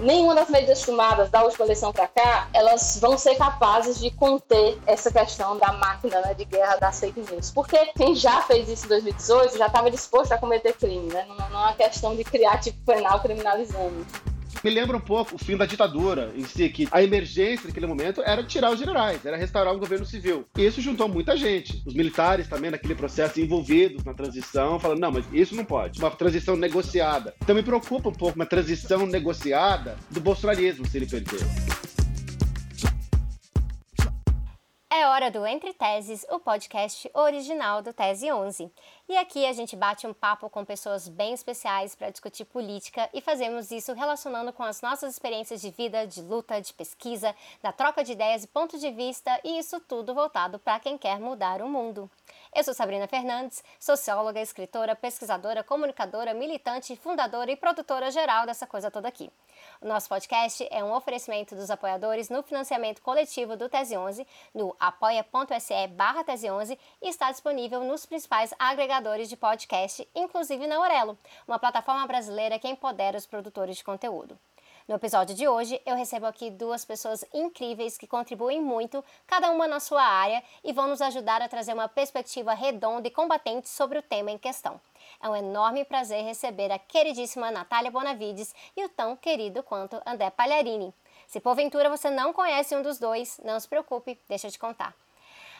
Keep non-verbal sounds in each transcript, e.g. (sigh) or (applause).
nenhuma das medidas tomadas da última eleição para cá, elas vão ser capazes de conter essa questão da máquina né, de guerra das fake news. Porque quem já fez isso em 2018 já estava disposto a cometer crime, né? Não é uma questão de criar tipo penal criminalizando. Me lembra um pouco o fim da ditadura em si, que a emergência naquele momento era tirar os generais, era restaurar um governo civil. Isso juntou muita gente. Os militares também naquele processo envolvidos na transição, falando, não, mas isso não pode. Uma transição negociada. Então me preocupa um pouco uma transição negociada do bolsonarismo, se ele perder. É hora do Entre Teses, o podcast original do Tese 11. E aqui a gente bate um papo com pessoas bem especiais para discutir política e fazemos isso relacionando com as nossas experiências de vida, de luta, de pesquisa, da troca de ideias e pontos de vista, e isso tudo voltado para quem quer mudar o mundo. Eu sou Sabrina Fernandes, socióloga, escritora, pesquisadora, comunicadora, militante, fundadora e produtora geral dessa coisa toda aqui. O nosso podcast é um oferecimento dos apoiadores no financiamento coletivo do Tese 11 no apoia.se barra Tese 11 e está disponível nos principais agregadores de podcast, inclusive na Aurelo, uma plataforma brasileira que empodera os produtores de conteúdo. No episódio de hoje, eu recebo aqui duas pessoas incríveis que contribuem muito, cada uma na sua área, e vão nos ajudar a trazer uma perspectiva redonda e combatente sobre o tema em questão. É um enorme prazer receber a queridíssima Natália Bonavides e o tão querido quanto André Palharini. Se porventura você não conhece um dos dois, não se preocupe, deixa eu te contar.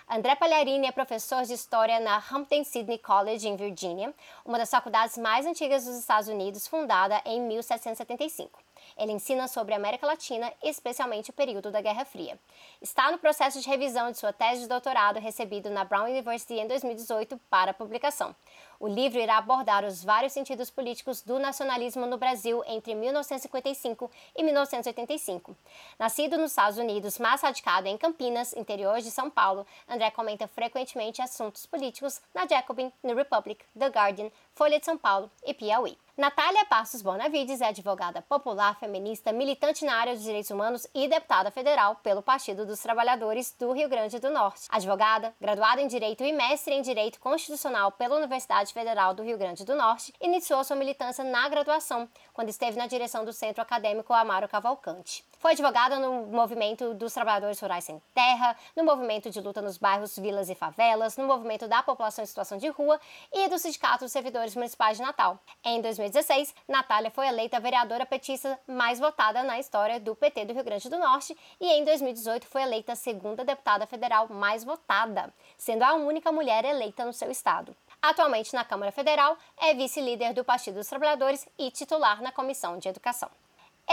André Palharini é professor de História na Hampton Sydney College, em Virgínia, uma das faculdades mais antigas dos Estados Unidos, fundada em 1775. Ele ensina sobre a América Latina, especialmente o período da Guerra Fria. Está no processo de revisão de sua tese de doutorado recebido na Brown University em 2018 para publicação. O livro irá abordar os vários sentidos políticos do nacionalismo no Brasil entre 1955 e 1985. Nascido nos Estados Unidos, mas radicado em Campinas, interior de São Paulo, André comenta frequentemente assuntos políticos na Jacobin, no Republic, The Guardian, Folha de São Paulo e Piauí. Natália Passos Bonavides é advogada popular, feminista, militante na área dos direitos humanos e deputada federal pelo Partido dos Trabalhadores do Rio Grande do Norte. Advogada, graduada em Direito e mestre em Direito Constitucional pela Universidade Federal do Rio Grande do Norte, iniciou sua militância na graduação, quando esteve na direção do Centro Acadêmico Amaro Cavalcante. Foi advogada no movimento dos trabalhadores rurais sem terra, no movimento de luta nos bairros, vilas e favelas, no movimento da população em situação de rua e do Sindicato dos Servidores Municipais de Natal. Em 2016, Natália foi eleita a vereadora petista mais votada na história do PT do Rio Grande do Norte e em 2018 foi eleita a segunda deputada federal mais votada, sendo a única mulher eleita no seu estado. Atualmente na Câmara Federal, é vice-líder do Partido dos Trabalhadores e titular na Comissão de Educação.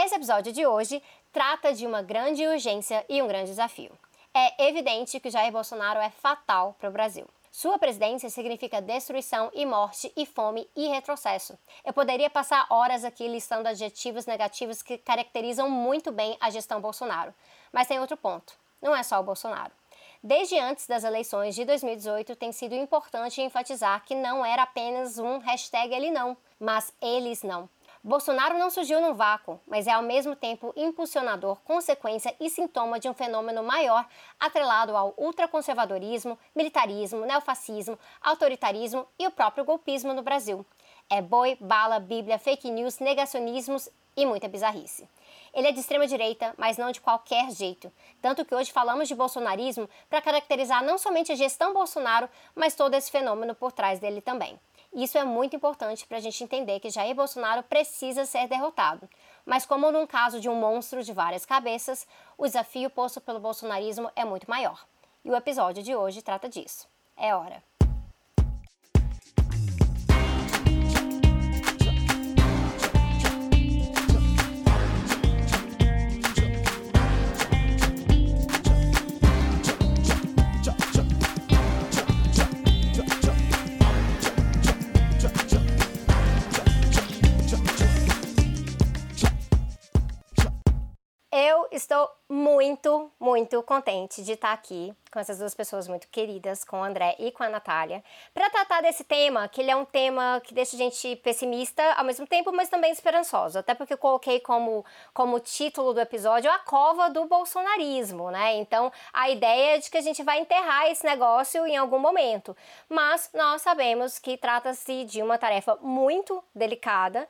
Esse episódio de hoje trata de uma grande urgência e um grande desafio. É evidente que Jair Bolsonaro é fatal para o Brasil. Sua presidência significa destruição e morte e fome e retrocesso. Eu poderia passar horas aqui listando adjetivos negativos que caracterizam muito bem a gestão Bolsonaro. Mas tem outro ponto: não é só o Bolsonaro. Desde antes das eleições de 2018, tem sido importante enfatizar que não era apenas um hashtag ele não, mas eles não. Bolsonaro não surgiu num vácuo, mas é ao mesmo tempo impulsionador, consequência e sintoma de um fenômeno maior atrelado ao ultraconservadorismo, militarismo, neofascismo, autoritarismo e o próprio golpismo no Brasil. É boi, bala, bíblia, fake news, negacionismos e muita bizarrice. Ele é de extrema direita, mas não de qualquer jeito. Tanto que hoje falamos de bolsonarismo para caracterizar não somente a gestão Bolsonaro, mas todo esse fenômeno por trás dele também. Isso é muito importante para a gente entender que Jair Bolsonaro precisa ser derrotado. Mas, como num caso de um monstro de várias cabeças, o desafio posto pelo bolsonarismo é muito maior. E o episódio de hoje trata disso. É hora. Estou muito, muito contente de estar aqui com essas duas pessoas muito queridas, com o André e com a Natália, para tratar desse tema, que ele é um tema que deixa a gente pessimista ao mesmo tempo, mas também esperançoso. Até porque eu coloquei como, como título do episódio a cova do bolsonarismo, né? Então a ideia é de que a gente vai enterrar esse negócio em algum momento. Mas nós sabemos que trata-se de uma tarefa muito delicada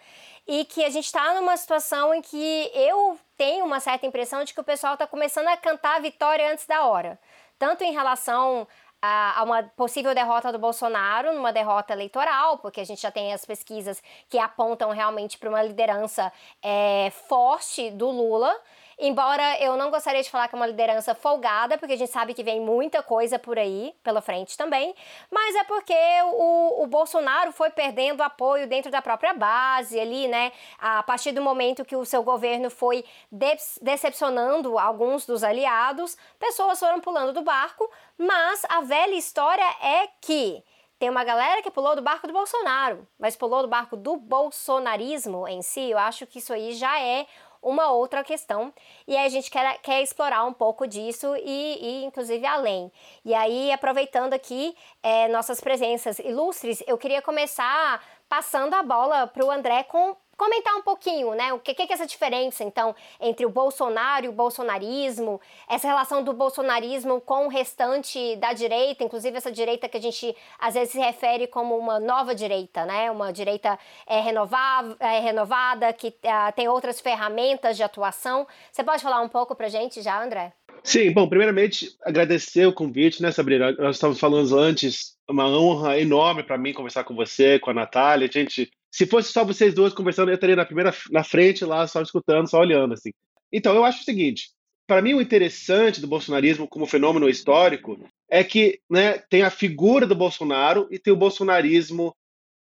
e que a gente está numa situação em que eu tenho uma certa impressão de que o pessoal está começando a cantar a vitória antes da hora, tanto em relação a, uma possível derrota do Bolsonaro, numa derrota eleitoral, porque a gente já tem as pesquisas que apontam realmente para uma liderança é, forte do Lula. Embora eu não gostaria de falar que é uma liderança folgada, porque a gente sabe que vem muita coisa por aí pela frente também, mas é porque o, o Bolsonaro foi perdendo apoio dentro da própria base ali, né? A partir do momento que o seu governo foi de decepcionando alguns dos aliados, pessoas foram pulando do barco, mas a velha história é que tem uma galera que pulou do barco do Bolsonaro, mas pulou do barco do bolsonarismo em si. Eu acho que isso aí já é uma outra questão. E a gente quer, quer explorar um pouco disso e, e inclusive além. E aí, aproveitando aqui é, nossas presenças ilustres, eu queria começar passando a bola para o André com comentar um pouquinho, né? O que, que é essa diferença, então, entre o Bolsonaro e o bolsonarismo, essa relação do bolsonarismo com o restante da direita, inclusive essa direita que a gente às vezes se refere como uma nova direita, né? Uma direita é, renovável, é, renovada, que é, tem outras ferramentas de atuação. Você pode falar um pouco pra gente já, André? Sim, bom, primeiramente agradecer o convite, né, Sabrina? Nós estávamos falando antes, uma honra enorme para mim conversar com você, com a Natália. Gente, se fosse só vocês duas conversando, eu estaria na primeira na frente lá, só escutando, só olhando assim. Então, eu acho o seguinte, para mim o interessante do bolsonarismo como fenômeno histórico é que, né, tem a figura do Bolsonaro e tem o bolsonarismo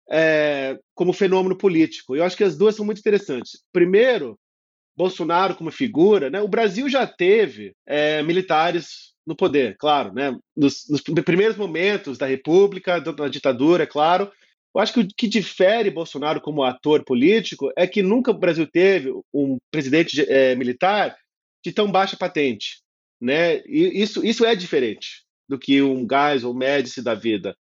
é, como fenômeno político. Eu acho que as duas são muito interessantes. Primeiro, Bolsonaro como figura, né? O Brasil já teve é, militares no poder, claro, né? Nos, nos, primeiros momentos da República, da ditadura, é claro. Eu acho que o que difere Bolsonaro como ator político é que nunca o Brasil teve um presidente é, militar de tão baixa patente, né? E isso, isso é diferente do que um Gás ou Médici da vida.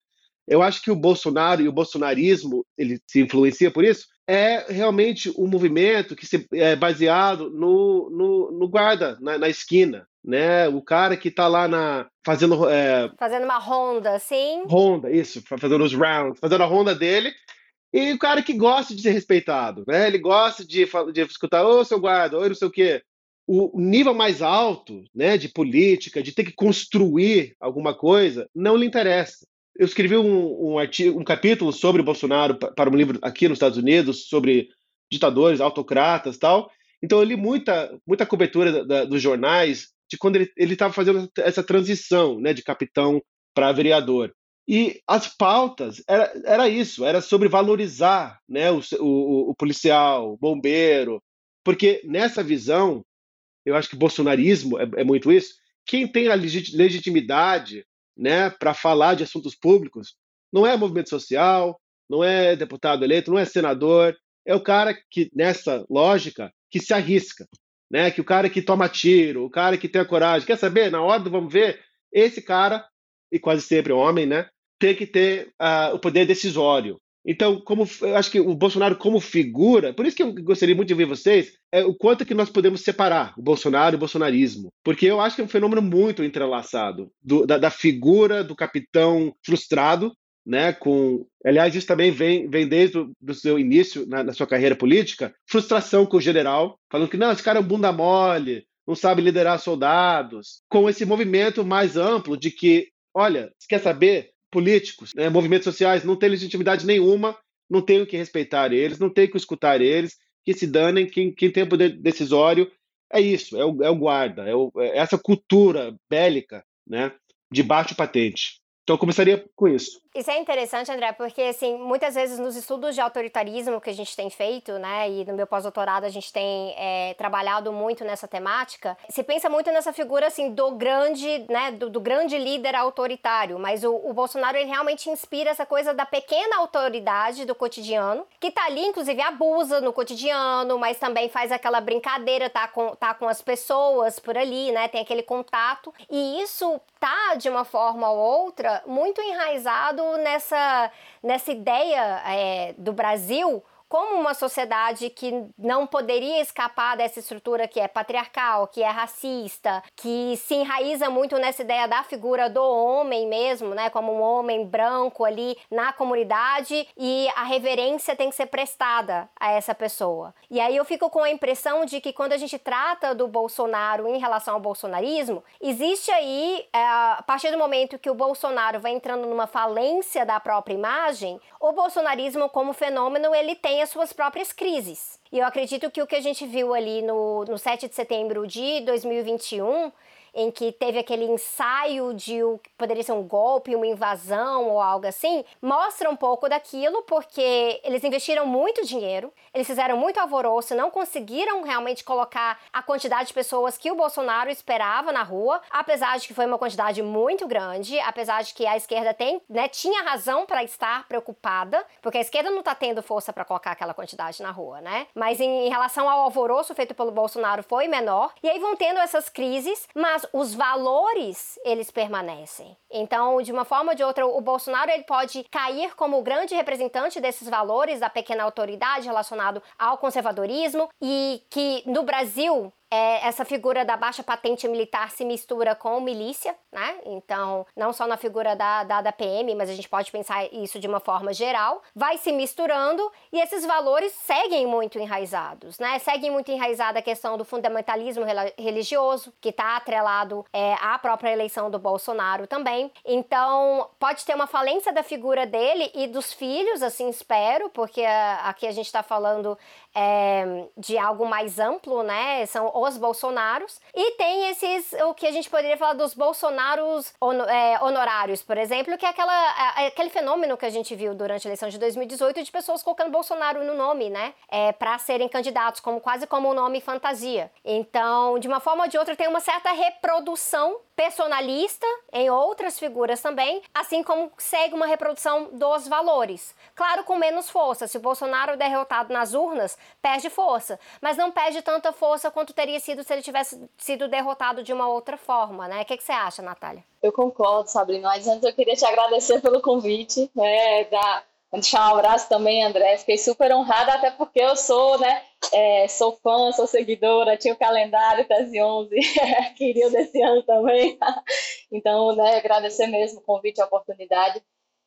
Eu acho que o Bolsonaro e o bolsonarismo, ele se influencia por isso, é realmente um movimento que se, é baseado no, no, no guarda, na, na, esquina, né? O cara que está lá na fazendo é, fazendo uma ronda, sim. Ronda, isso, fazendo os rounds, fazendo a ronda dele. E o cara que gosta de ser respeitado, né? Ele gosta de, de escutar, ô seu guarda, oi não sei o quê. O nível mais alto, né, de política, de ter que construir alguma coisa, não lhe interessa eu escrevi um, um, artigo, um capítulo sobre o Bolsonaro para um livro aqui nos Estados Unidos, sobre ditadores, autocratas tal. Então eu li muita, muita cobertura da, da, dos jornais de quando ele estava fazendo essa transição né, de capitão para vereador. E as pautas era, era isso, era sobre valorizar né, o, o, o policial, o bombeiro, porque nessa visão, eu acho que bolsonarismo é, é muito isso, quem tem a legitimidade né, para falar de assuntos públicos, não é movimento social, não é deputado eleito, não é senador, é o cara que, nessa lógica, que se arrisca, né? Que o cara que toma tiro, o cara que tem a coragem, quer saber? Na hora do vamos ver, esse cara, e quase sempre homem, né? Tem que ter uh, o poder decisório. Então, como eu acho que o Bolsonaro como figura, por isso que eu gostaria muito de ouvir vocês, é o quanto que nós podemos separar o Bolsonaro e o bolsonarismo, porque eu acho que é um fenômeno muito entrelaçado do, da, da, figura do capitão frustrado, né? Com, aliás, isso também vem, vem desde o seu início na, na sua carreira política, frustração com o general, falando que não, esse cara é um bunda mole, não sabe liderar soldados, com esse movimento mais amplo de que, olha, você quer saber? Políticos, né, movimentos sociais, não têm legitimidade nenhuma, não tenho que respeitar eles, não tenho que escutar eles, que se danem, quem, quem tem poder decisório é isso, é o, é o guarda, é, o, é essa cultura bélica né, de baixo patente. Então eu começaria com isso. Isso é interessante, André, porque assim, muitas vezes nos estudos de autoritarismo que a gente tem feito, né, e no meu pós-doutorado a gente tem é, trabalhado muito nessa temática, se pensa muito nessa figura assim do grande, né, do, do grande líder autoritário, mas o, o, Bolsonaro ele realmente inspira essa coisa da pequena autoridade do cotidiano, que tá ali, inclusive abusa no cotidiano, mas também faz aquela brincadeira, tá com, tá com as pessoas por ali, né, tem aquele contato, e isso tá de uma forma ou outra muito enraizado nessa, nessa ideia é, do Brasil como uma sociedade que não poderia escapar dessa estrutura que é patriarcal, que é racista, que se enraiza muito nessa ideia da figura do homem mesmo, né, como um homem branco ali na comunidade e a reverência tem que ser prestada a essa pessoa. E aí eu fico com a impressão de que quando a gente trata do Bolsonaro em relação ao bolsonarismo, existe aí, é, a partir do momento que o Bolsonaro vai entrando numa falência da própria imagem, o bolsonarismo como fenômeno ele tem as suas próprias crises. E eu acredito que o que a gente viu ali no, no 7 de setembro de 2021 em que teve aquele ensaio de o que poderia ser um golpe, uma invasão ou algo assim, mostra um pouco daquilo porque eles investiram muito dinheiro, eles fizeram muito alvoroço, não conseguiram realmente colocar a quantidade de pessoas que o Bolsonaro esperava na rua, apesar de que foi uma quantidade muito grande, apesar de que a esquerda tem, né, tinha razão para estar preocupada, porque a esquerda não está tendo força para colocar aquela quantidade na rua, né? Mas em, em relação ao alvoroço feito pelo Bolsonaro foi menor, e aí vão tendo essas crises, mas os valores eles permanecem. Então, de uma forma ou de outra, o Bolsonaro ele pode cair como o grande representante desses valores da pequena autoridade relacionado ao conservadorismo e que no Brasil é, essa figura da baixa patente militar se mistura com milícia, né? Então, não só na figura da, da, da, PM, mas a gente pode pensar isso de uma forma geral, vai se misturando e esses valores seguem muito enraizados, né? Seguem muito enraizada a questão do fundamentalismo religioso, que está atrelado é, à própria eleição do Bolsonaro também. Então, pode ter uma falência da figura dele e dos filhos, assim espero, porque aqui a gente está falando é, de algo mais amplo, né? São os Bolsonaros. E tem esses, o que a gente poderia falar dos Bolsonaros é, honorários, por exemplo, que é aquela, é, aquele fenômeno que a gente viu durante a eleição de 2018 de pessoas colocando Bolsonaro no nome, né? É, para serem candidatos, como quase como um nome fantasia. Então, de uma forma ou de outra, tem uma certa reprodução personalista em outras figuras também, assim como segue uma reprodução dos valores. Claro, com menos força. Se o Bolsonaro é derrotado nas urnas, perde força, mas não perde tanta força quanto teria sido se ele tivesse sido derrotado de uma outra forma, né? O que, que você acha, Natália? Eu concordo, Sabrina, mas antes eu queria te agradecer pelo convite, né, da deixar um abraço também, André. Fiquei super honrada, até porque eu sou, né? É, sou fã, sou seguidora, tinha o calendário Tese 11, (laughs) queria desse ano também. (laughs) então, né, agradecer mesmo o convite, a oportunidade.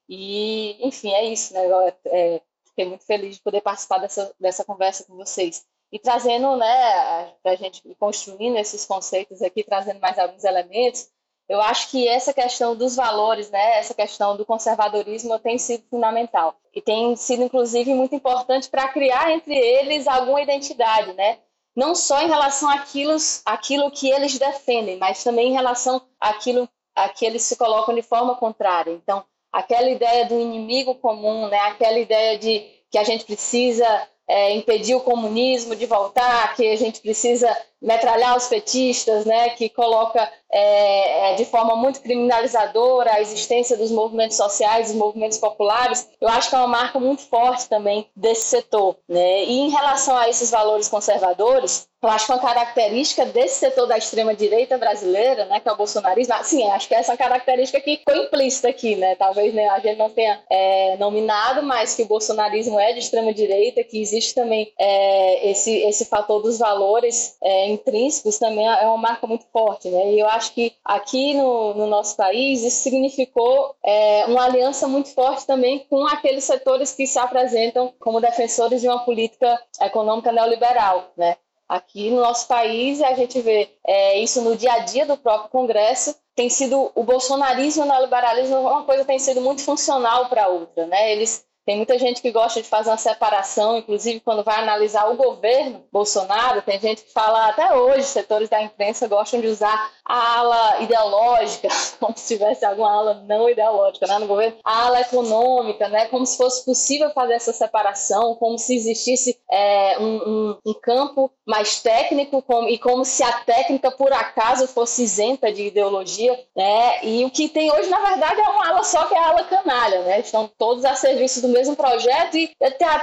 E, enfim, é isso, né? É, fiquei muito feliz de poder participar dessa, dessa conversa com vocês. E trazendo, né, a gente construindo esses conceitos aqui, trazendo mais alguns elementos, eu acho que essa questão dos valores, né, essa questão do conservadorismo tem sido fundamental e tem sido inclusive muito importante para criar entre eles alguma identidade, né? Não só em relação àquilo, àquilo que eles defendem, mas também em relação àquilo a que eles se colocam de forma contrária. Então, aquela ideia do inimigo comum, né? Aquela ideia de que a gente precisa é, impedir o comunismo de voltar, que a gente precisa metralhar os petistas, né, que coloca é, é, de forma muito criminalizadora a existência dos movimentos sociais, dos movimentos populares, eu acho que é uma marca muito forte também desse setor. Né? E em relação a esses valores conservadores, eu acho que uma característica desse setor da extrema-direita brasileira, né, que é o bolsonarismo, sim, acho que essa característica que foi implícita aqui, né, talvez né, a gente não tenha é, nominado, mas que o bolsonarismo é de extrema-direita, que existe também é, esse, esse fator dos valores é, intrínsecos também é uma marca muito forte, né? E eu acho que aqui no, no nosso país isso significou é, uma aliança muito forte também com aqueles setores que se apresentam como defensores de uma política econômica neoliberal, né? Aqui no nosso país a gente vê é, isso no dia a dia do próprio Congresso tem sido o bolsonarismo e o neoliberalismo uma coisa tem sido muito funcional para a outra, né? Eles tem muita gente que gosta de fazer uma separação, inclusive quando vai analisar o governo Bolsonaro, tem gente que fala, até hoje, setores da imprensa gostam de usar a ala ideológica, (laughs) como se tivesse alguma ala não ideológica né, no governo, a ala econômica, né, como se fosse possível fazer essa separação, como se existisse é, um, um, um, campo mais técnico como, e como se a técnica, por acaso, fosse isenta de ideologia. Né, e o que tem hoje, na verdade, é uma ala só que é a ala canalha, né, estão todos a serviço do mesmo projeto e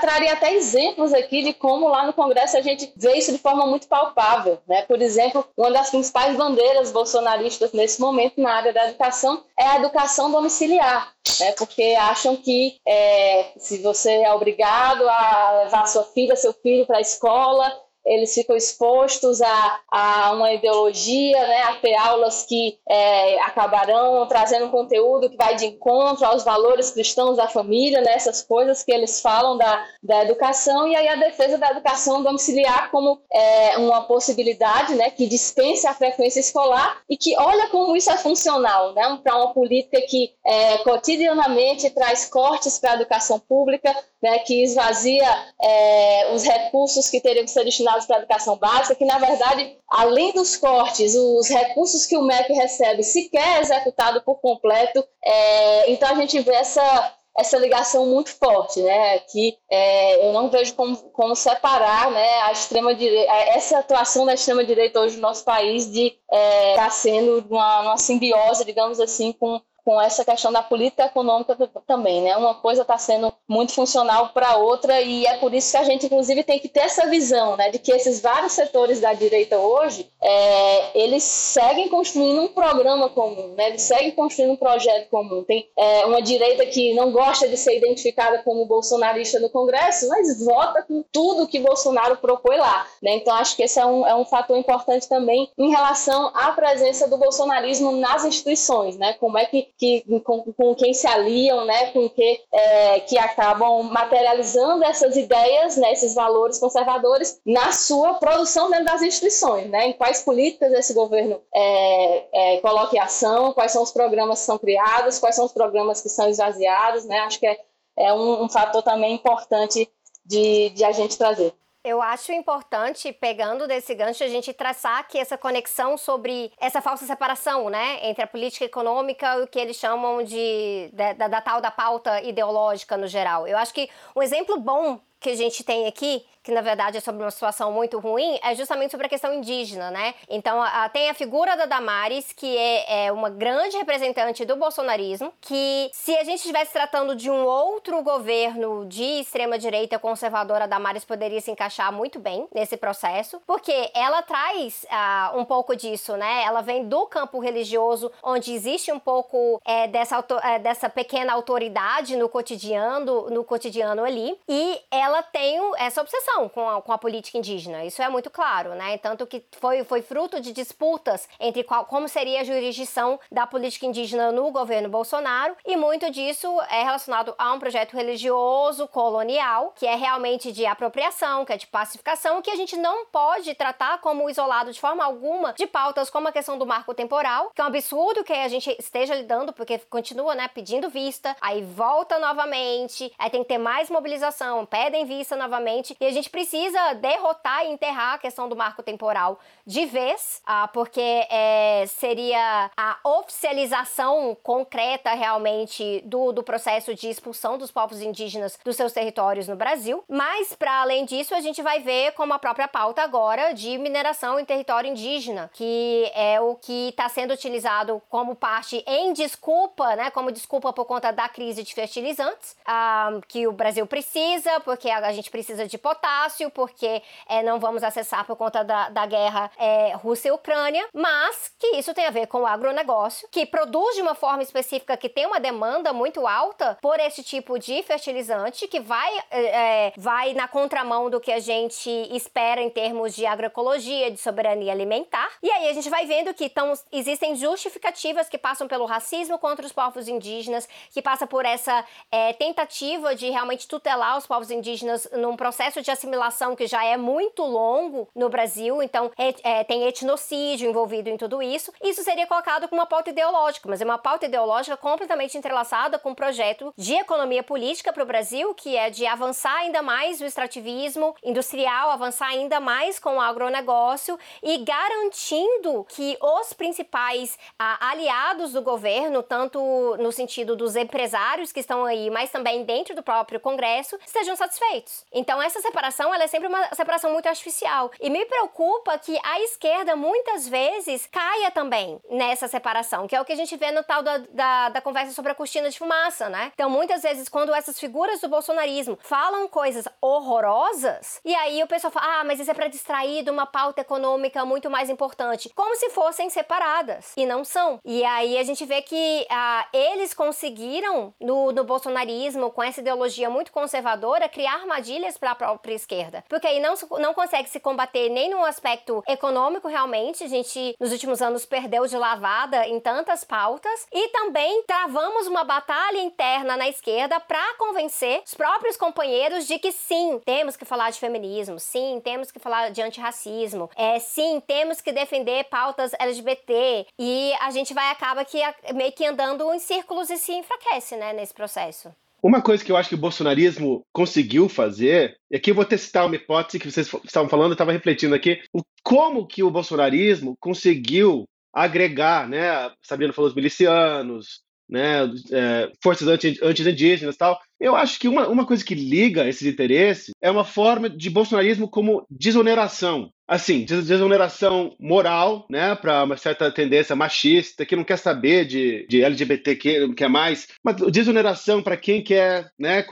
traria até exemplos aqui de como lá no Congresso a gente vê isso de forma muito palpável. Né? Por exemplo, uma das principais bandeiras bolsonaristas nesse momento na área da educação é a educação domiciliar. Né, porque acham que é, se você é obrigado a levar sua filha, seu filho para a escola, eles ficam expostos a, a uma ideologia, né, a ter aulas que é, acabarão trazendo conteúdo que vai de encontro aos valores cristãos da família, né, essas coisas que eles falam da, da educação, e aí a defesa da educação domiciliar como é, uma possibilidade né, que dispense a frequência escolar e que olha como isso é funcional né, para uma política que é, cotidianamente traz cortes para a educação pública, né, que esvazia é, os recursos que teriam que ser destinados para a educação básica, que na verdade, além dos cortes, os recursos que o MEC recebe sequer é executado por completo. É, então a gente vê essa, essa ligação muito forte, né? Que é, eu não vejo como, como separar, né? A extrema direita, essa atuação da extrema direita hoje no nosso país de estar é, tá sendo uma, uma simbiose, digamos assim, com com essa questão da política econômica também, né? Uma coisa está sendo muito funcional para outra e é por isso que a gente, inclusive, tem que ter essa visão, né? De que esses vários setores da direita hoje, é, eles seguem construindo um programa comum, né? Eles seguem construindo um projeto comum. Tem é, uma direita que não gosta de ser identificada como bolsonarista no Congresso, mas vota com tudo que Bolsonaro propõe lá, né? Então, acho que esse é um, é um fator importante também em relação à presença do bolsonarismo nas instituições, né? Como é que que, com, com quem se aliam, né, com que, é, que acabam materializando essas ideias, né, esses valores conservadores na sua produção dentro das instituições, né, em quais políticas esse governo é, é, coloca em ação, quais são os programas que são criados, quais são os programas que são esvaziados, né, acho que é, é um, um fator também importante de, de a gente trazer. Eu acho importante, pegando desse gancho, a gente traçar aqui essa conexão sobre essa falsa separação, né, entre a política econômica e o que eles chamam de da, da, da tal da pauta ideológica no geral. Eu acho que um exemplo bom que a gente tem aqui que na verdade é sobre uma situação muito ruim, é justamente sobre a questão indígena, né? Então a, tem a figura da Damares, que é, é, uma grande representante do bolsonarismo, que se a gente estivesse tratando de um outro governo de extrema-direita conservadora, a Damares poderia se encaixar muito bem nesse processo, porque ela traz uh, um pouco disso, né? Ela vem do campo religioso, onde existe um pouco é, dessa, é, dessa pequena autoridade no cotidiano, no cotidiano ali, e ela tem essa obsessão com a, com a política indígena. Isso é muito claro, né? Tanto que foi, foi fruto de disputas entre qual, como seria a jurisdição da política indígena no governo Bolsonaro, e muito disso é relacionado a um projeto religioso colonial, que é realmente de apropriação, que é de pacificação, que a gente não pode tratar como isolado de forma alguma de pautas como a questão do marco temporal, que é um absurdo que a gente esteja lidando, porque continua, né, pedindo vista, aí volta novamente, aí tem que ter mais mobilização, pedem vista novamente, e a gente precisa derrotar e enterrar a questão do marco temporal de vez, ah, porque é, seria a oficialização concreta realmente do, do processo de expulsão dos povos indígenas dos seus territórios no Brasil. Mas, para além disso, a gente vai ver como a própria pauta agora de mineração em território indígena, que é o que está sendo utilizado como parte em desculpa, né, como desculpa por conta da crise de fertilizantes, ah, que o Brasil precisa, porque a gente precisa de potássio porque é, não vamos acessar por conta da, da guerra é, Rússia e Ucrânia, mas que isso tem a ver com o agronegócio, que produz de uma forma específica que tem uma demanda muito alta por esse tipo de fertilizante, que vai, é, é vai na contramão do que a gente espera em termos de agroecologia, de soberania alimentar. E aí a gente vai vendo que tão, existem justificativas que passam pelo racismo contra os povos indígenas, que passa por essa é, tentativa de realmente tutelar os povos indígenas num processo de assimilação que já é muito longo no Brasil, então é, é, tem etnocídio envolvido em tudo isso. Isso seria colocado como uma pauta ideológica, mas é uma pauta ideológica completamente entrelaçada com um projeto de economia política para o Brasil, que é de avançar ainda mais o extrativismo industrial, avançar ainda mais com o agronegócio e garantindo que os principais ah, aliados do governo, tanto no sentido dos empresários que estão aí, mas também dentro do próprio Congresso, estejam satisfeitos Então essa separação ela é sempre uma separação muito artificial. E me preocupa que a esquerda muitas vezes caia também nessa separação, que é o que a gente vê no tal da, da, da conversa sobre a cortina de fumaça, né? Então muitas vezes quando essas figuras do bolsonarismo falam coisas horrorosas, e aí o pessoal fala, ah, mas isso é para distrair de uma pauta econômica muito mais importante, como se fossem separadas. E não são. E aí a gente vê que ah, eles conseguiram, no, no bolsonarismo, com essa ideologia muito conservadora, criar armadilhas para a própria esquerda. Porque aí não, não consegue se combater nem no aspecto econômico, realmente. A gente, nos últimos anos, perdeu de lavada em tantas pautas. E também travamos uma batalha interna na esquerda para convencer os próprios companheiros de que sim, temos que falar de feminismo, sim, temos que falar de antirracismo, é, sim, temos que defender pautas LGBT. E a gente vai acaba que meio que andando em círculos e se enfraquece, né, nesse processo. Uma coisa que eu acho que o bolsonarismo conseguiu fazer, e aqui eu vou testar uma hipótese que vocês estavam falando, eu estava refletindo aqui, como que o bolsonarismo conseguiu agregar, né, Sabino falou os milicianos, né, é, forças anti-indígenas e tal, eu acho que uma, uma coisa que liga esses interesses é uma forma de bolsonarismo como desoneração. Assim, desoneração moral, né, para uma certa tendência machista, que não quer saber de, de LGBTQ, não quer mais, mas desoneração para quem quer, né,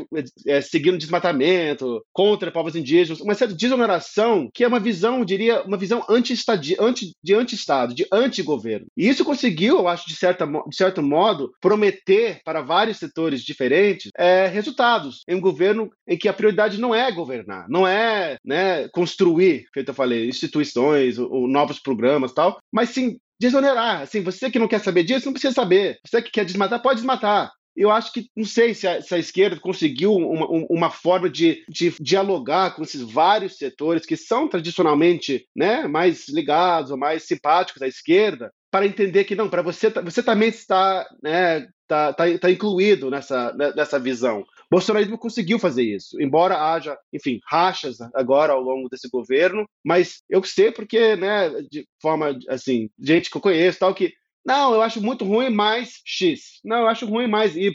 é, seguir no desmatamento, contra povos indígenas, uma certa desoneração que é uma visão, eu diria, uma visão anti-estado, anti, de anti-estado, de anti-governo. E isso conseguiu, eu acho, de, certa, de certo modo, prometer para vários setores diferentes é, resultados em um governo em que a prioridade não é governar, não é né, construir, feito eu falei, instituições, ou, novos programas tal, mas sim desonerar. Assim, você que não quer saber disso, não precisa saber. Você que quer desmatar, pode desmatar eu acho que, não sei se a, se a esquerda conseguiu uma, uma forma de, de, dialogar com esses vários setores que são tradicionalmente né, mais ligados ou mais simpáticos à esquerda, para entender que não, para você, você também está, né, tá, tá, tá incluído nessa, né, nessa visão. Bolsonarismo conseguiu fazer isso, embora haja, enfim, rachas agora ao longo desse governo, mas eu sei porque, né, de forma, assim, gente que eu conheço tal, que, não, eu acho muito ruim mais X, não, eu acho ruim mais Y.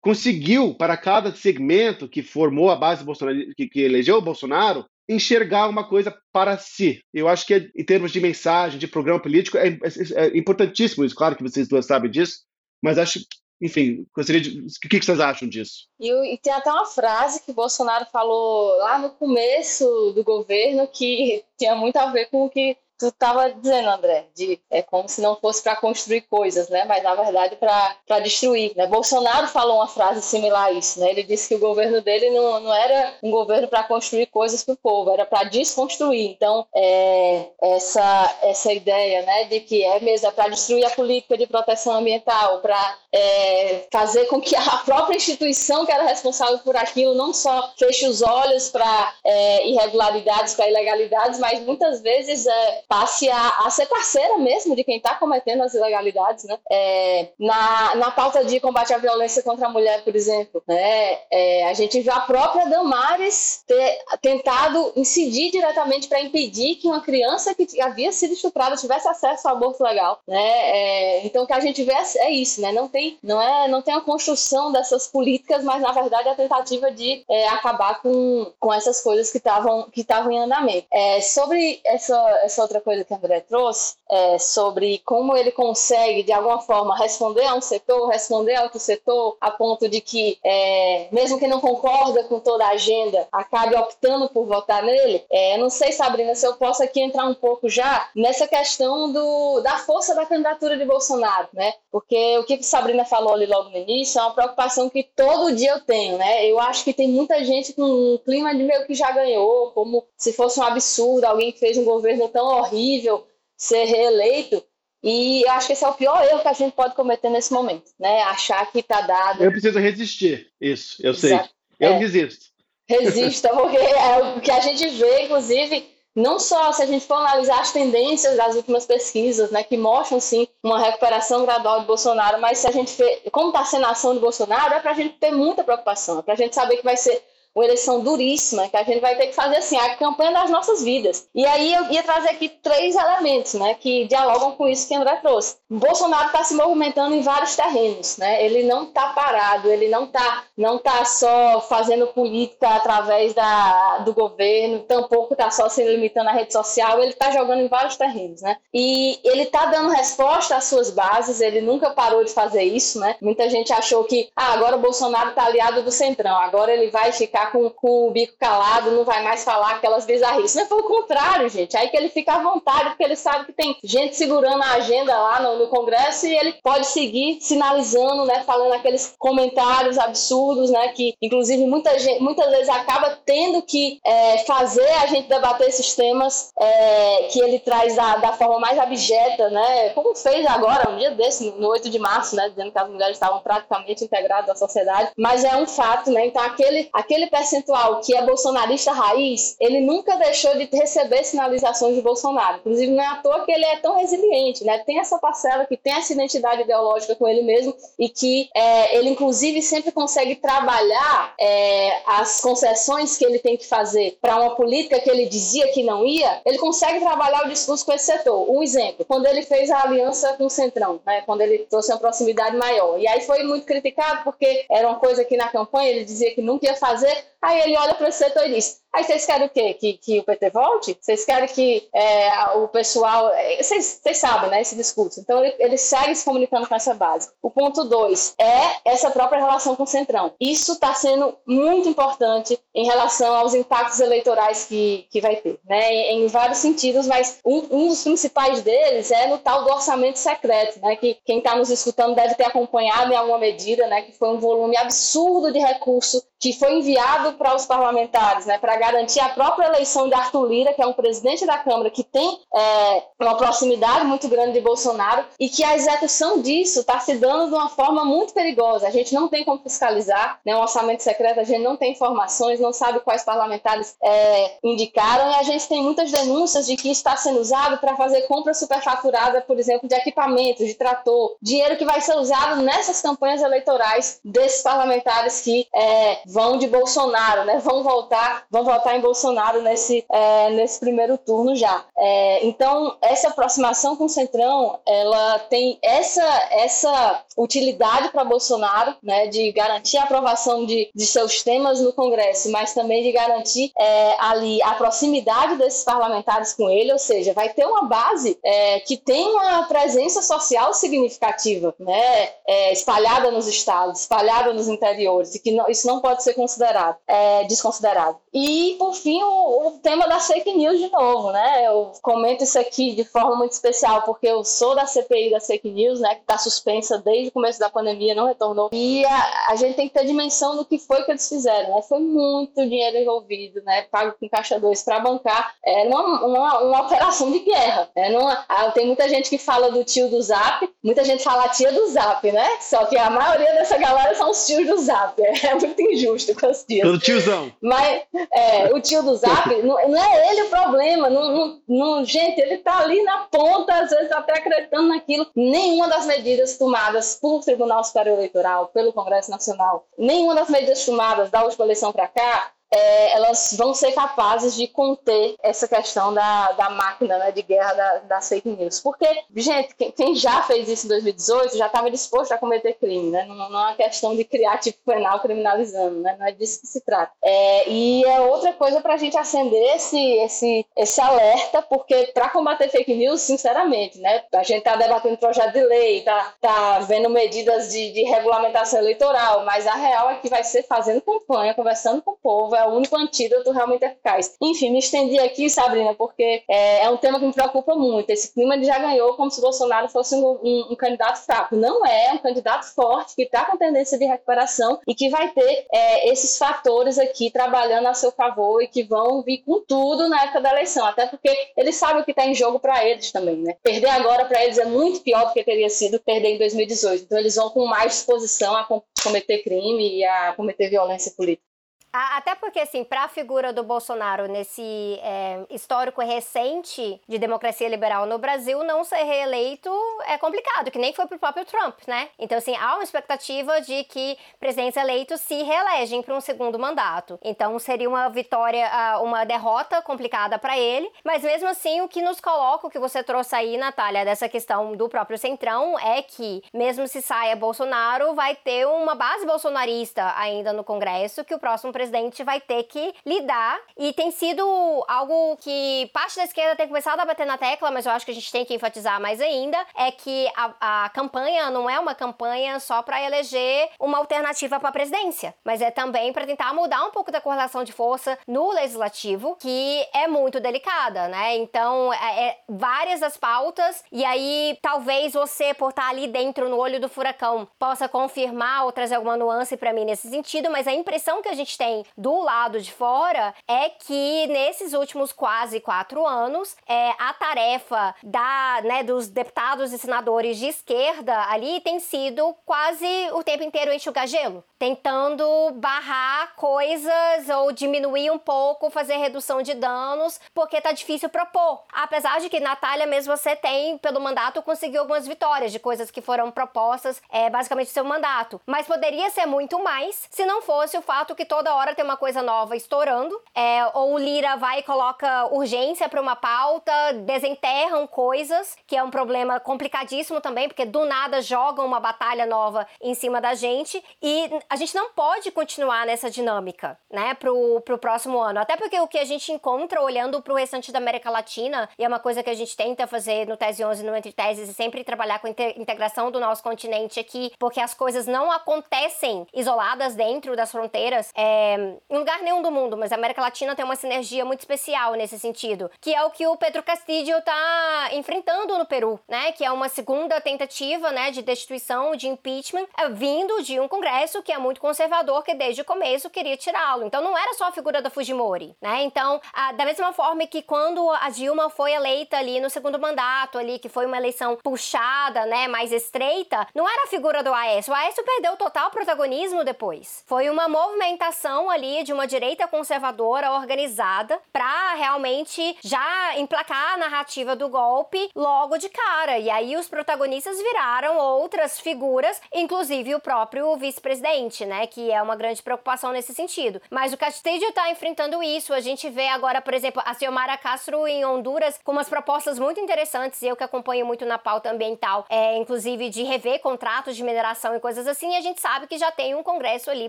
Conseguiu, para cada segmento que formou a base Bolsonaro, que, que elegeu o Bolsonaro, enxergar uma coisa para si. Eu acho que, em termos de mensagem, de programa político, é, é, é importantíssimo isso. Claro que vocês duas sabem disso, mas acho enfim, gostaria de. O que vocês acham disso? E, e, tem até uma frase que Bolsonaro falou lá no começo do governo que (laughs) tinha muito a ver com o que tu estava dizendo, André, de é como se não fosse para construir coisas, né? Mas na verdade para destruir. Né? Bolsonaro falou uma frase similar a isso, né? Ele disse que o governo dele não, não era um governo para construir coisas para o povo, era para desconstruir. Então, é, essa essa ideia, né, de que é mesmo é para destruir a política de proteção ambiental, para é, fazer com que a própria instituição que era responsável por aquilo não só feche os olhos para é, irregularidades, para ilegalidades, mas muitas vezes é, passe a, a ser parceira mesmo de quem está cometendo as ilegalidades, né? É, na, na pauta de combate à violência contra a mulher, por exemplo, né? É, a gente viu a própria Damares ter tentado incidir diretamente para impedir que uma criança que havia sido estuprada tivesse acesso ao aborto legal, né? É, então o que a gente vê é, é, isso, né? Não tem, não é, não tem a construção dessas políticas, mas na verdade a tentativa de é, acabar com, com essas coisas que estavam que estavam em andamento. É, sobre essa, essa outra outra coisa que a André trouxe é sobre como ele consegue, de alguma forma, responder a um setor, responder a outro setor, a ponto de que, é, mesmo que não concorda com toda a agenda, acabe optando por votar nele. É, não sei, Sabrina, se eu posso aqui entrar um pouco já nessa questão do, da força da candidatura de Bolsonaro, né? Porque o que a Sabrina falou ali logo no início é uma preocupação que todo dia eu tenho, né? Eu acho que tem muita gente com um clima de meio que já ganhou, como se fosse um absurdo alguém que fez um governo tão horrível horrível ser reeleito. E eu acho que esse é o pior erro que a gente pode cometer nesse momento, né? Achar que está dado. Eu preciso resistir. Isso, eu Exato. sei. Eu é. resisto. Resista, porque é o que a gente vê, inclusive, não só se a gente for analisar as tendências das últimas pesquisas, né, que mostram sim uma recuperação gradual de Bolsonaro, mas se a gente vê como está sendo a ação de Bolsonaro, é para a gente ter muita preocupação, é para a gente saber que vai ser uma eleição duríssima, que a gente vai ter que fazer assim, a campanha das nossas vidas. E aí eu ia trazer aqui três elementos, né, que dialogam com isso que André trouxe. Bolsonaro está se movimentando em vários terrenos, né? Ele não está parado, ele não está não tá só fazendo política através da, do governo, tampouco está só se limitando à rede social, ele está jogando em vários terrenos, né? E ele está dando resposta às suas bases, ele nunca parou de fazer isso, né? Muita gente achou que ah, agora o Bolsonaro está aliado do Centrão, agora ele vai ficar com, com o bico calado, não vai mais falar aquelas bizarrices. Mas foi o contrário, gente. Aí que ele fica à vontade, porque ele sabe que tem gente segurando a agenda lá no, no Congresso e ele pode seguir sinalizando, né? Falando aqueles comentários absurdos, né? Que inclusive muita gente, muitas vezes acaba tendo que é, fazer a gente debater esses temas é, que ele traz da, da forma mais abjeta, né? Como fez agora, um dia desse, no 8 de março, né? Dizendo que as mulheres estavam praticamente integradas à sociedade. Mas é um fato, né? Então aquele, aquele percentual que é bolsonarista raiz, ele nunca deixou de receber sinalizações de Bolsonaro. Inclusive, não é à toa que ele é tão resiliente, né? Tem essa parcela que tem essa identidade ideológica com ele mesmo e que é, ele, inclusive, sempre consegue trabalhar é, as concessões que ele tem que fazer para uma política que ele dizia que não ia, ele consegue trabalhar o discurso com esse setor. Um exemplo, quando ele fez a aliança com o Centrão, né? quando ele trouxe uma proximidade maior. E aí foi muito criticado porque era uma coisa que na campanha ele dizia que nunca ia fazer, Aí ele olha para esse setor e diz: Aí vocês querem o quê? Que, que o PT volte? Vocês querem que é, o pessoal. É, vocês, sabem, né? Esse discurso. Então ele, ele segue se comunicando com essa base. O ponto dois é essa própria relação com o Centrão. Isso está sendo muito importante em relação aos impactos eleitorais que, que vai ter, né? Em, em vários sentidos, mas um, um, dos principais deles é no tal do orçamento secreto, né? Que quem está nos escutando deve ter acompanhado em alguma medida, né? Que foi um volume absurdo de recurso que foi enviado para os parlamentares, né, para garantir a própria eleição de Arthur Lira, que é um presidente da Câmara que tem é, uma proximidade muito grande de Bolsonaro, e que a execução disso está se dando de uma forma muito perigosa. A gente não tem como fiscalizar, né, um orçamento secreto, a gente não tem informações, não sabe quais parlamentares é, indicaram, e a gente tem muitas denúncias de que está sendo usado para fazer compra superfaturada, por exemplo, de equipamentos, de trator, dinheiro que vai ser usado nessas campanhas eleitorais desses parlamentares que é, vão de Bolsonaro, né? Vão votar, vão votar em Bolsonaro nesse, é, nesse primeiro turno já. É, então, essa aproximação com o Centrão, ela tem essa, essa utilidade para Bolsonaro, né? De garantir a aprovação de, de seus temas no Congresso, mas também de garantir é, ali a proximidade desses parlamentares com ele, ou seja, vai ter uma base é, que tem uma presença social significativa, né? É, espalhada nos estados, espalhada nos interiores, e que não, isso não pode ser considerado, é, desconsiderado. E, por fim, o, o, tema da fake news de novo, né? Eu comento isso aqui de forma muito especial, porque eu sou da CPI da fake news, né? Que está suspensa desde o começo da pandemia, não retornou. E a, a, gente tem que ter dimensão do que foi que eles fizeram, né? Foi muito dinheiro envolvido, né? Pago com caixa 2 para bancar é, numa, uma, uma, operação de guerra. Né? Numa, ah, tem muita gente que fala do tio do Zap, muita gente fala a tia do Zap, né? Só que a maioria dessa galera são os tios do Zap. (laughs) É muito injusto com as tias. Pelo tiozão. Mas é, o tio do Zap, não, não, é ele o problema. Não, não, gente, ele tá ali na ponta, às vezes até acreditando naquilo. Nenhuma das medidas tomadas pelo Tribunal Superior Eleitoral, pelo Congresso Nacional, nenhuma das medidas tomadas da última eleição para cá é, elas vão ser capazes de conter essa questão da, da máquina né, de guerra da, das fake news. Porque, gente, quem, quem já fez isso em 2018 já estava disposto a cometer crime, né? Não, não, é uma questão de criar tipo penal criminalizando, né? Não é disso que se trata. É, e é outra coisa para a gente acender esse, esse, esse alerta, porque para combater fake news, sinceramente, né? A gente está debatendo projeto de lei, tá, tá vendo medidas de, de regulamentação eleitoral, mas a real é que vai ser fazendo campanha, conversando com o povo, é o único antídoto realmente eficaz. Enfim, me estendi aqui, Sabrina, porque é, é um tema que me preocupa muito. Esse clima já ganhou como se Bolsonaro fosse um, um, um candidato fraco. Não é, é um candidato forte, que está com tendência de recuperação e que vai ter é, esses fatores aqui trabalhando a seu favor e que vão vir com tudo na época da eleição. Até porque eles sabem o que está em jogo para eles também, né? Perder agora para eles é muito pior do que teria sido perder em 2018. Então eles vão com mais disposição a cometer crime e a cometer violência política. Até porque, assim, para a figura do Bolsonaro nesse é, histórico recente de democracia liberal no Brasil, não ser reeleito é complicado, que nem foi pro próprio Trump, né? Então, assim, há uma expectativa de que presidentes eleitos se reelegem para um segundo mandato. Então, seria uma vitória, uma derrota complicada para ele, mas mesmo assim, o que nos coloca, o que você trouxe aí, Natália, dessa questão do próprio Centrão, é que, mesmo se saia Bolsonaro, vai ter uma base bolsonarista ainda no Congresso, que o próximo presidente vai ter que lidar. E tem sido algo que parte da esquerda tem começado a bater na tecla, mas eu acho que a gente tem que enfatizar mais ainda, é que a, a campanha não é uma campanha só para eleger uma alternativa para a presidência, mas é também para tentar mudar um pouco da correlação de força no legislativo, que é muito delicada, né? Então, é, é várias das pautas, e aí talvez você, por estar ali dentro no olho do furacão, possa confirmar ou trazer alguma nuance para mim nesse sentido, mas a impressão que a gente tem do lado de fora é que nesses últimos quase quatro anos, é, a tarefa da, né, dos deputados e senadores de esquerda ali tem sido quase o tempo inteiro enxugar gelo tentando barrar coisas ou diminuir um pouco, fazer redução de danos, porque tá difícil propor. Apesar de que, Natália, mesmo você tem, pelo mandato, conseguiu algumas vitórias de coisas que foram propostas, é, basicamente, seu mandato. Mas poderia ser muito mais se não fosse o fato que toda hora tem uma coisa nova estourando, é, ou o Lira vai e coloca urgência para uma pauta, desenterram coisas, que é um problema complicadíssimo também, porque do nada jogam uma batalha nova em cima da gente, e a gente não pode continuar nessa dinâmica, né, pro, pro próximo ano. Até porque o que a gente encontra olhando pro restante da América Latina, e é uma coisa que a gente tenta fazer no Tese 11 no Entre Teses, e sempre trabalhar com a integração do nosso continente aqui, porque as coisas não acontecem isoladas dentro das fronteiras, é, em lugar nenhum do mundo, mas a América Latina tem uma sinergia muito especial nesse sentido, que é o que o Pedro Castillo tá enfrentando no Peru, né, que é uma segunda tentativa, né, de destituição, de impeachment, é, vindo de um congresso que é muito conservador que desde o começo queria tirá-lo. Então não era só a figura da Fujimori, né? Então, a, da mesma forma que quando a Dilma foi eleita ali no segundo mandato ali, que foi uma eleição puxada, né, mais estreita, não era a figura do Aécio. O Aécio perdeu total protagonismo depois. Foi uma movimentação ali de uma direita conservadora organizada para realmente já emplacar a narrativa do golpe logo de cara. E aí os protagonistas viraram outras figuras, inclusive o próprio vice-presidente né? Que é uma grande preocupação nesse sentido. Mas o Castilho está enfrentando isso. A gente vê agora, por exemplo, a Xiomara Castro em Honduras com umas propostas muito interessantes. Eu que acompanho muito na pauta ambiental, é, inclusive de rever contratos de mineração e coisas assim. E a gente sabe que já tem um congresso ali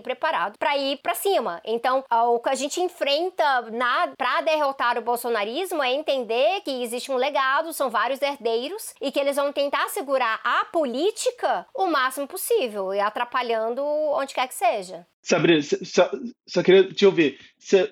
preparado para ir para cima. Então, o que a gente enfrenta para derrotar o bolsonarismo é entender que existe um legado, são vários herdeiros e que eles vão tentar segurar a política o máximo possível e atrapalhando onde quer que seja. Sabrina, só, só queria te ouvir.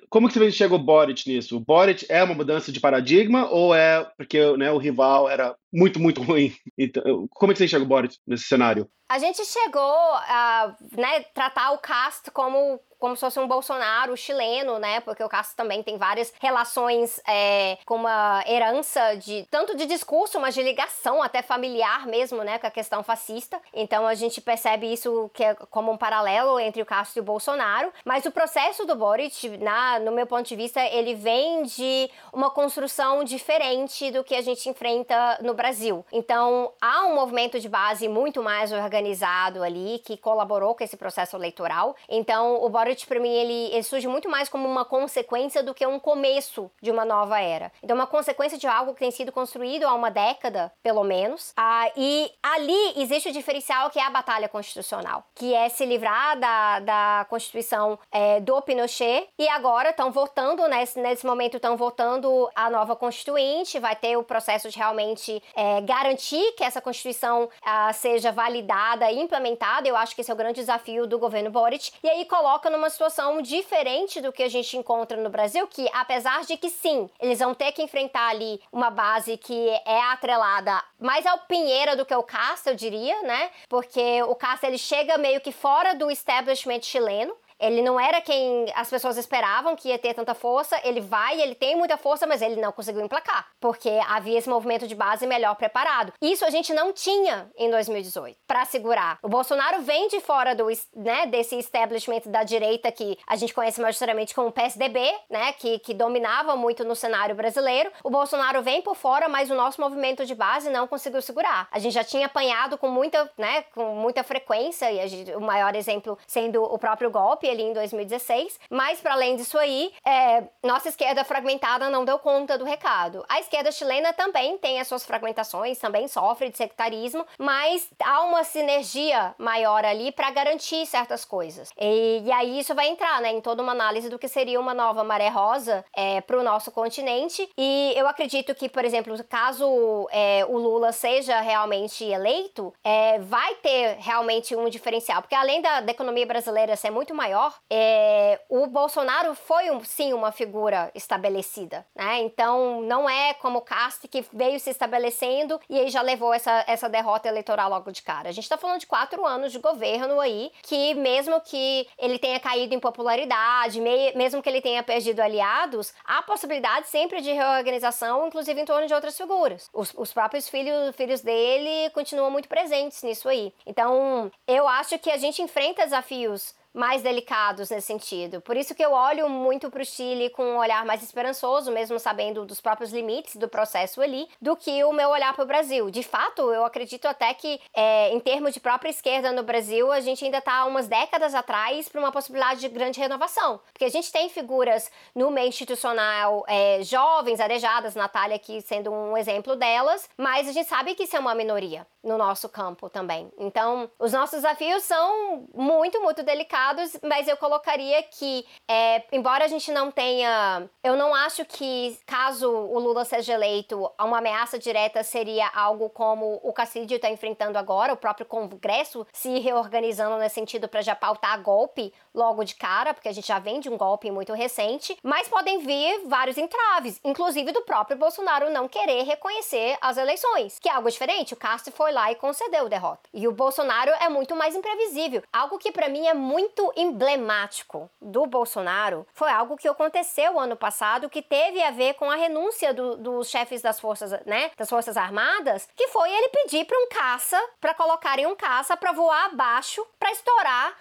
Como que você enxerga o Boric nisso? O Boric é uma mudança de paradigma ou é porque né, o rival era muito, muito (laughs) ruim? Então, como é que você enxerga o Boric nesse cenário? A gente chegou a né, tratar o Cast como como se fosse um Bolsonaro chileno, né? Porque o Castro também tem várias relações é, com uma herança de tanto de discurso, mas de ligação até familiar mesmo, né? Com a questão fascista. Então a gente percebe isso que é como um paralelo entre o Castro e o Bolsonaro. Mas o processo do Boric, na, no meu ponto de vista, ele vem de uma construção diferente do que a gente enfrenta no Brasil. Então há um movimento de base muito mais organizado ali que colaborou com esse processo eleitoral. Então o Boric Para mim, ele, ele, surge muito mais como uma consequência do que um começo de uma nova era. Então, uma consequência de algo que tem sido construído há uma década, pelo menos. Ah, e ali existe o diferencial que é a batalha constitucional, que é se livrar da, da Constituição é, do Pinochet. E agora estão votando, nesse, nesse momento, estão votando a nova Constituinte. Vai ter o processo de realmente é, garantir que essa Constituição ah, seja validada e implementada. Eu acho que esse é o grande desafio do governo Boric. E aí coloca no numa situação diferente do que a gente encontra no Brasil, que apesar de que sim, eles vão ter que enfrentar ali uma base que é atrelada mais ao Pinheira do que ao Castro, eu diria, né? Porque o Castro ele chega meio que fora do establishment chileno, Ele não era quem as pessoas esperavam que ia ter tanta força. Ele vai, ele tem muita força, mas ele não conseguiu emplacar, porque havia esse movimento de base melhor preparado. Isso a gente não tinha em 2018 para segurar. O Bolsonaro vem de fora do, né, desse establishment da direita que a gente conhece majoritariamente como PSDB, né, que, que dominava muito no cenário brasileiro. O Bolsonaro vem por fora, mas o nosso movimento de base não conseguiu segurar. A gente já tinha apanhado com muita, né, com muita frequência e gente, o maior exemplo sendo o próprio golpe ali em 2016. Mas para além disso aí, é, nossa esquerda fragmentada não deu conta do recado. A esquerda chilena também tem as suas fragmentações, também sofre de sectarismo, mas há uma sinergia maior ali para garantir certas coisas. E, e, aí isso vai entrar, né, em toda uma análise do que seria uma nova maré rosa é, para o nosso continente. E eu acredito que, por exemplo, caso é, o Lula seja realmente eleito, é, vai ter realmente um diferencial, porque além da, da economia brasileira ser muito maior, é, o Bolsonaro foi um, sim uma figura estabelecida, né? Então não é como o Castro que veio se estabelecendo e aí já levou essa, essa derrota eleitoral logo de cara. A gente está falando de quatro anos de governo aí que mesmo que ele tenha caído em popularidade, mesmo que ele tenha perdido aliados, há possibilidade sempre de reorganização, inclusive em torno de outras figuras. Os, os próprios filhos, filhos dele continuam muito presentes nisso aí. Então, eu acho que a gente enfrenta desafios mais delicados nesse sentido. Por isso que eu olho muito para o Chile com um olhar mais esperançoso, mesmo sabendo dos próprios limites do processo ali, do que o meu olhar para o Brasil. De fato, eu acredito até que, é, em termos de própria esquerda no Brasil, a gente ainda está umas décadas atrás para uma possibilidade de grande renovação. Porque a gente tem figuras no meio institucional é, jovens, arejadas, Natália aqui sendo um exemplo delas, mas a gente sabe que isso é uma minoria no nosso campo também. Então, os nossos desafios são muito, muito delicados, mas eu colocaria que, é, embora a gente não tenha. Eu não acho que, caso o Lula seja eleito, uma ameaça direta seria algo como o Cassidio está enfrentando agora, o próprio Congresso se reorganizando nesse sentido para já pautar golpe logo de cara, porque a gente já vem de um golpe muito recente, mas podem vir vários entraves, inclusive do próprio Bolsonaro não querer reconhecer as eleições, que é algo diferente. O Castro foi lá e concedeu a derrota. E o Bolsonaro é muito mais imprevisível. Algo que para mim é muito emblemático do Bolsonaro foi algo que aconteceu ano passado que teve a ver com a renúncia do, dos chefes das forças, né, das forças armadas, que foi ele pedir para um caça, para colocarem um caça para voar abaixo, para estourar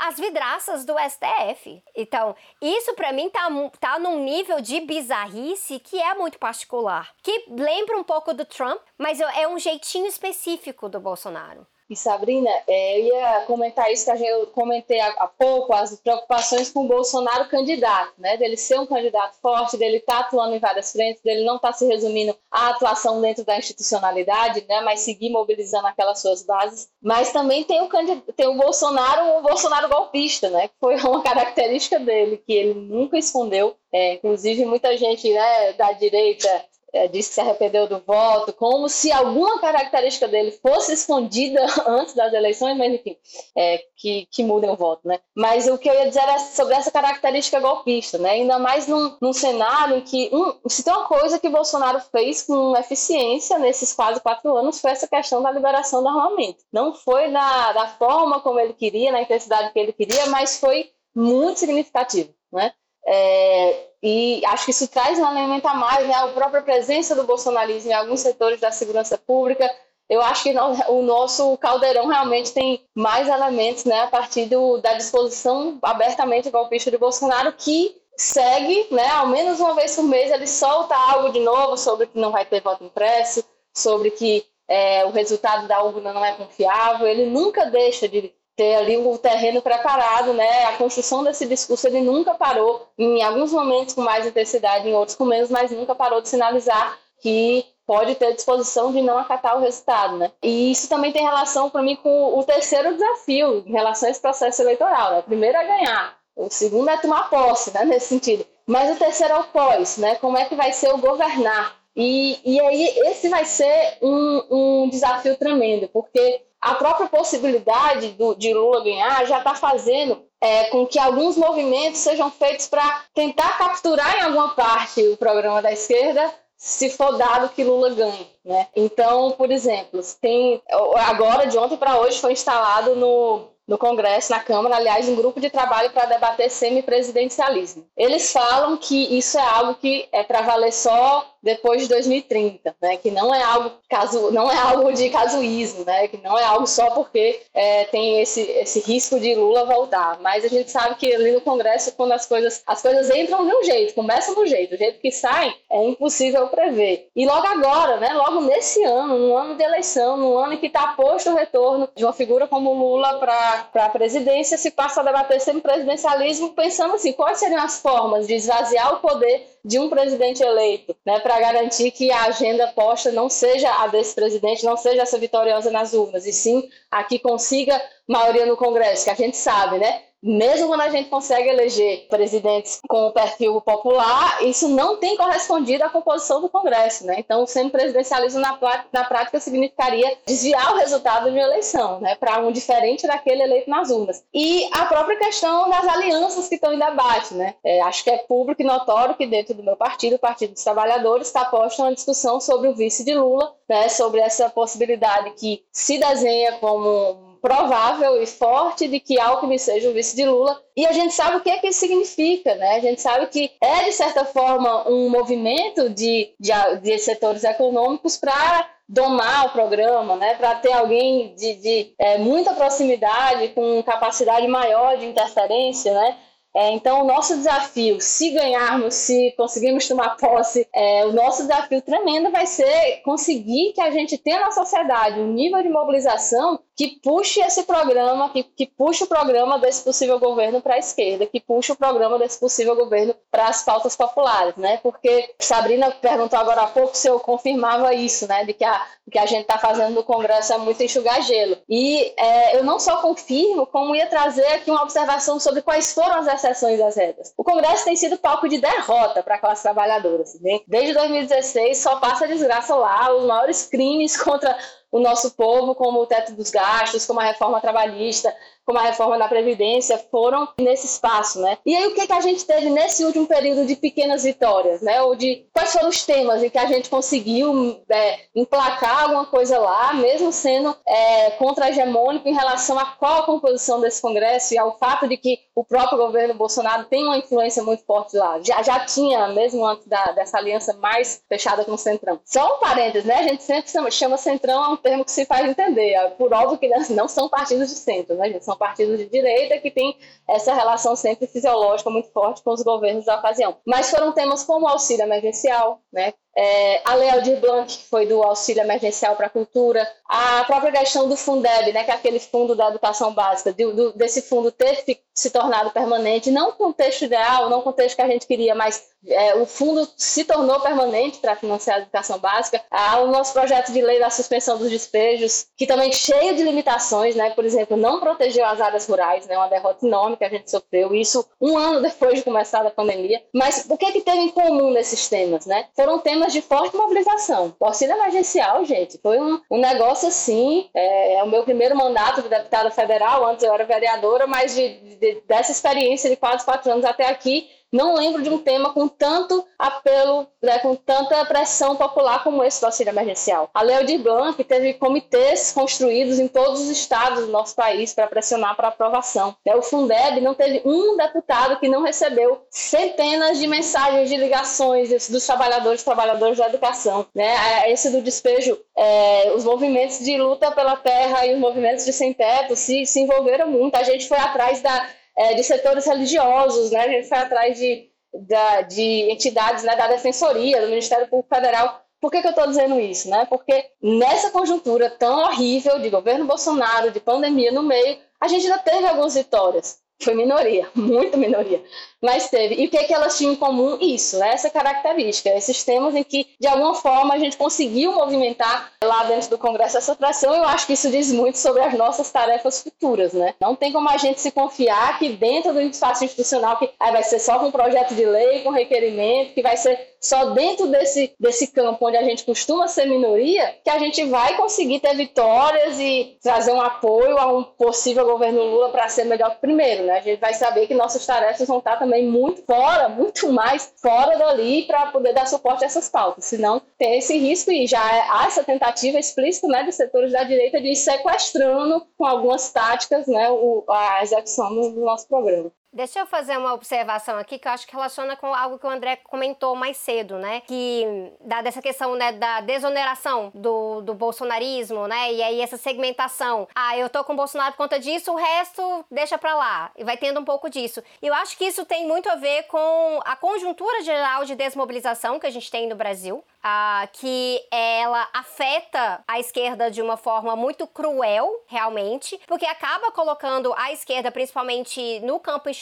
as vidraças do STF. Então, isso para mim tá, tá num nível de bizarrice que é muito particular. Que lembra um pouco do Trump, mas é um jeitinho específico do Bolsonaro. E Sabrina, é, eu ia comentar isso que eu comentei há, pouco, as preocupações com o Bolsonaro candidato, né? Dele ser um candidato forte, dele estar tá atuando em várias frentes, dele não estar tá se resumindo à atuação dentro da institucionalidade, né? Mas seguir mobilizando aquelas suas bases. Mas também tem o, tem o Bolsonaro, o Bolsonaro golpista, né? Que foi (laughs) uma característica dele, que ele nunca escondeu. É, inclusive, muita gente né, da direita é, disse que se arrependeu do voto, como se alguma característica dele fosse escondida (laughs) antes das eleições, mas enfim, é, que, que mudem o voto, né? Mas o que eu ia dizer é sobre essa característica golpista, né? Ainda mais num, num cenário em que, um, se tem uma coisa que Bolsonaro fez com eficiência nesses quase quatro anos, foi essa questão da liberação do armamento. Não foi da, da forma como ele queria, na intensidade que ele queria, mas foi muito significativo, né? É, e acho que isso traz um elemento a mais, né? A própria presença do bolsonarismo em alguns setores da segurança pública. Eu acho que o nosso caldeirão realmente tem mais elementos, né? A partir do, da disposição abertamente golpista de Bolsonaro, que segue, né? Ao menos uma vez por mês ele solta algo de novo sobre que não vai ter voto impresso, sobre que é, o resultado da urna não é confiável. Ele nunca deixa de ter ali o terreno preparado, né? A construção desse discurso ele nunca parou, em alguns momentos com mais intensidade, em outros com menos, mas nunca parou de sinalizar que pode ter disposição de não acatar o resultado, né? E isso também tem relação para mim com o terceiro desafio em relação a esse processo eleitoral. Né? O primeiro é ganhar, o segundo é tomar posse, né? Nesse sentido. Mas o terceiro é o pós, né? Como é que vai ser o governar? E, e aí esse vai ser um, um desafio tremendo, porque a própria possibilidade do, de Lula ganhar já está fazendo é, com que alguns movimentos sejam feitos para tentar capturar em alguma parte o programa da esquerda, se for dado que Lula ganhe. Né? Então, por exemplo, tem agora de ontem para hoje foi instalado no, no Congresso, na Câmara, aliás, um grupo de trabalho para debater semipresidencialismo. Eles falam que isso é algo que é para valer só depois de 2030, né? Que não é algo caso, não é algo de casuísmo, né? Que não é algo só porque é, tem esse, esse risco de Lula voltar. Mas a gente sabe que ali no Congresso, quando as coisas as coisas entram de um jeito, começam de um jeito, o jeito que saem é impossível prever. E logo agora, né? Logo nesse ano, no ano de eleição, no ano em que está posto o retorno de uma figura como Lula para a presidência, se passa a debater sempre presidencialismo, pensando assim, quais seriam as formas de esvaziar o poder de um presidente eleito, né, para garantir que a agenda posta não seja a desse presidente, não seja essa vitoriosa nas urnas, e sim a que consiga maioria no Congresso, que a gente sabe, né? Mesmo quando a gente consegue eleger presidentes com o perfil popular, isso não tem correspondido à composição do Congresso, né? Então, o semipresidencialismo na, na prática significaria desviar o resultado de uma eleição, né, para um diferente daquele eleito nas urnas. E a própria questão das alianças que estão em debate, né? É, acho que é público e notório que dentro do meu partido, o Partido dos Trabalhadores, está posta uma discussão sobre o vice de Lula, né, sobre essa possibilidade que se desenha como provável e forte de que Alckmin seja o vice de Lula. E a gente sabe o que é que isso significa, né? A gente sabe que é, de certa forma, um movimento de, de, de setores econômicos para domar o programa, né, para ter alguém de, de é, muita proximidade, com capacidade maior de interferência, né, é, então, o nosso desafio, se ganharmos, se conseguirmos tomar posse, é, o nosso desafio tremendo vai ser conseguir que a gente tenha na sociedade um nível de mobilização que puxe esse programa, que, que puxe o programa desse possível governo para a esquerda, que puxe o programa desse possível governo para as pautas populares, né? Porque Sabrina perguntou agora há pouco se eu confirmava isso, né? De que a, que a gente está fazendo no Congresso é muito enxugar gelo. E é, eu não só confirmo, como ia trazer aqui uma observação sobre quais foram as exceções das regras. O Congresso tem sido palco de derrota para a classe trabalhadora. Assim, desde 2016 só passa desgraça lá, os maiores crimes contra o nosso povo, como o teto dos gastos, como a reforma trabalhista, como a reforma da Previdência, foram nesse espaço, né? E aí o que, que a gente teve nesse último período de pequenas vitórias, né? Ou de quais foram os temas em que a gente conseguiu é, emplacar alguma coisa lá, mesmo sendo é, contra-hegemônico em relação a qual a composição desse Congresso e ao fato de que o próprio governo Bolsonaro tem uma influência muito forte lá. Já, já tinha, mesmo antes da, dessa aliança mais fechada com o Centrão. Só um parênteses, né? A gente sempre chama, Centrão, é um termo que se faz entender. Por óbvio que não são partidos de centro, né, gente? São partidos de direita que têm essa relação sempre fisiológica muito forte com os governos da ocasião. Mas foram temas como auxílio emergencial, né? É, a Lei Aldir Blanc, que foi do auxílio emergencial para a cultura, a própria questão do Fundeb, né, que é aquele fundo da educação básica, de, do, desse fundo ter se tornado permanente, não o contexto ideal, não o contexto que a gente queria, mas é, o fundo se tornou permanente para financiar a educação básica. Há o nosso projeto de lei da suspensão dos despejos, que também cheio de limitações, né, por exemplo, não protegeu as áreas rurais, né, uma derrota enorme que a gente sofreu, isso um ano depois de começar a pandemia. Mas o que, que teve em comum nesses temas? Né? Foram temas de forte mobilização. O auxílio emergencial, gente, foi um, um negócio assim. É, é, o meu primeiro mandato de deputada federal, antes eu era vereadora, mas de, de, dessa experiência de quase quatro anos até aqui, não lembro de um tema com tanto apelo, né, com tanta pressão popular como esse do auxílio emergencial. A Lei de Blanc teve comitês construídos em todos os estados do nosso país para pressionar para aprovação. Né, o Fundeb não teve um deputado que não recebeu centenas de mensagens de ligações dos trabalhadores trabalhadores da educação. Né? Esse do despejo, é, os movimentos de luta pela terra e os movimentos de sem-teto se, se envolveram muito. A gente foi atrás da é, de setores religiosos, né? A gente foi atrás de, da, de entidades né, da Defensoria, do Ministério Público Federal. Por que, que eu estou dizendo isso? Né? Porque nessa conjuntura tão horrível de governo Bolsonaro, de pandemia no meio, a gente ainda teve algumas vitórias. Foi minoria, (laughs) muito minoria. Mas teve. E o que, é que elas tinham em comum? Isso, essa característica, esses temas em que, de alguma forma, a gente conseguiu movimentar lá dentro do Congresso essa pressão. Eu acho que isso diz muito sobre as nossas tarefas futuras. Né? Não tem como a gente se confiar que dentro do espaço institucional, que ah, vai ser só com projeto de lei, com requerimento, que vai ser só dentro desse, desse campo onde a gente costuma ser minoria, que a gente vai conseguir ter vitórias e trazer um apoio a um possível governo Lula para ser melhor primeiro, né? A gente vai saber que nossas tarefas vão estar também muito fora, muito mais fora dali para poder dar suporte a essas pautas. Senão tem esse risco e já há essa tentativa explícita né, dos setores da direita de ir sequestrando com algumas táticas né, o, a execução do, do nosso programa. Deixa eu fazer uma observação aqui que eu acho que relaciona com algo que o André comentou mais cedo, né? Que dá dessa questão né, da desoneração do, do bolsonarismo, né? E aí essa segmentação. Ah, eu tô com o Bolsonaro por conta disso, o resto deixa pra lá. E vai tendo um pouco disso. E eu acho que isso tem muito a ver com a conjuntura geral de desmobilização que a gente tem no Brasil. Ah, que ela afeta a esquerda de uma forma muito cruel, realmente, porque acaba colocando a esquerda, principalmente no campo institucional,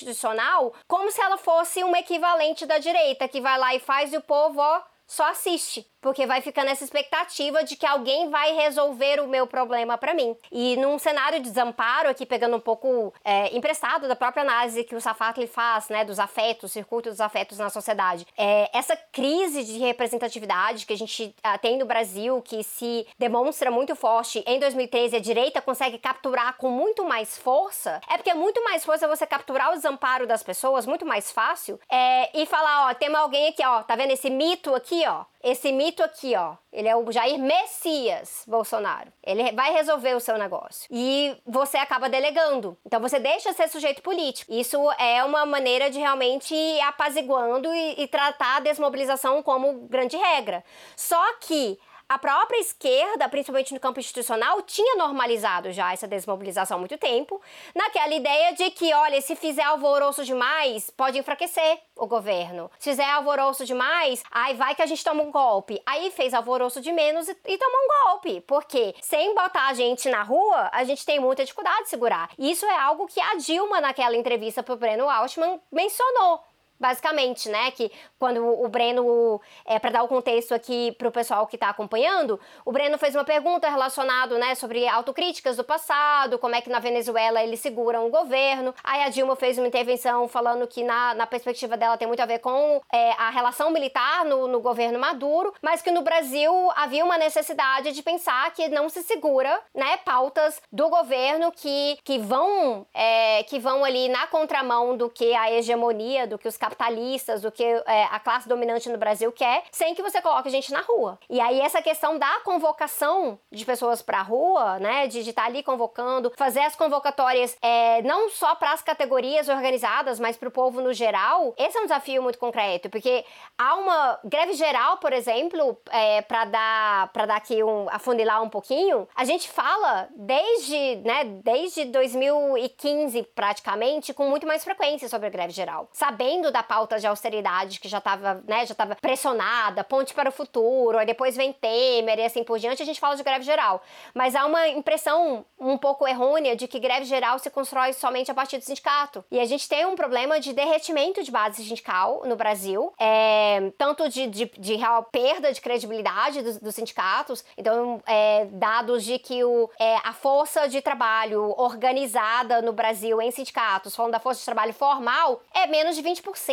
como se ela fosse um equivalente da direita, que vai lá e faz e o povo, ó, só assiste porque vai ficando essa expectativa de que alguém vai resolver o meu problema para mim. E num cenário de desamparo, aqui pegando um pouco é, emprestado da própria análise que o Safatli faz, né, dos afetos, circuito dos afetos na sociedade, é, essa crise de representatividade que a gente ah, tem no Brasil, que se demonstra muito forte em 2013, a direita consegue capturar com muito mais força, é porque é muito mais força você capturar o desamparo das pessoas, muito mais fácil, é, e falar, ó, tem alguém aqui, ó, tá vendo esse mito aqui, ó, esse mito aqui, ó, ele é o Jair Messias Bolsonaro. Ele vai resolver o seu negócio. E você acaba delegando. Então você deixa de ser sujeito político. Isso é uma maneira de realmente ir apaziguando e, e tratar a desmobilização como grande regra. Só que a própria esquerda, principalmente no campo institucional, tinha normalizado já essa desmobilização há muito tempo, naquela ideia de que, olha, se fizer alvoroço demais, pode enfraquecer o governo. Se fizer alvoroço demais, aí vai que a gente toma um golpe. Aí fez alvoroço de menos e, e tomou um golpe. Porque sem botar a gente na rua, a gente tem muita dificuldade de segurar. Isso é algo que a Dilma, naquela entrevista pro Breno Altman, mencionou basicamente, né? Que quando o Breno, é, para dar o contexto aqui para o pessoal que está acompanhando, o Breno fez uma pergunta relacionada, né, sobre autocríticas do passado, como é que na Venezuela eles seguram o governo. Aí a Dilma fez uma intervenção falando que na, na perspectiva dela tem muito a ver com é, a relação militar no, no governo Maduro, mas que no Brasil havia uma necessidade de pensar que não se segura, né, pautas do governo que, que vão é, que vão ali na contramão do que a hegemonia, do que os capitalistas, do que é, a classe dominante no Brasil quer, sem que você coloque gente na rua. E aí essa questão da convocação de pessoas para a rua, né, de estar tá ali convocando, fazer as convocatórias é, não só para as categorias organizadas, mas para o povo no geral, esse é um desafio muito concreto, porque há uma greve geral, por exemplo, é, para dar para dar aqui um afunilar um pouquinho, a gente fala desde, né, desde 2015 praticamente com muito mais frequência sobre a greve geral, sabendo da da pauta de austeridade que já estava, né, já estava pressionada, ponte para o futuro, aí depois vem Temer e assim por diante, a gente fala de greve geral. Mas há uma impressão um pouco errônea de que greve geral se constrói somente a partir do sindicato. E a gente tem um problema de derretimento de base sindical no Brasil, é, tanto de, de, de, real perda de credibilidade dos, dos sindicatos, então é, dados de que o, é, a força de trabalho organizada no Brasil em sindicatos, falando da força de trabalho formal, é menos de 20%.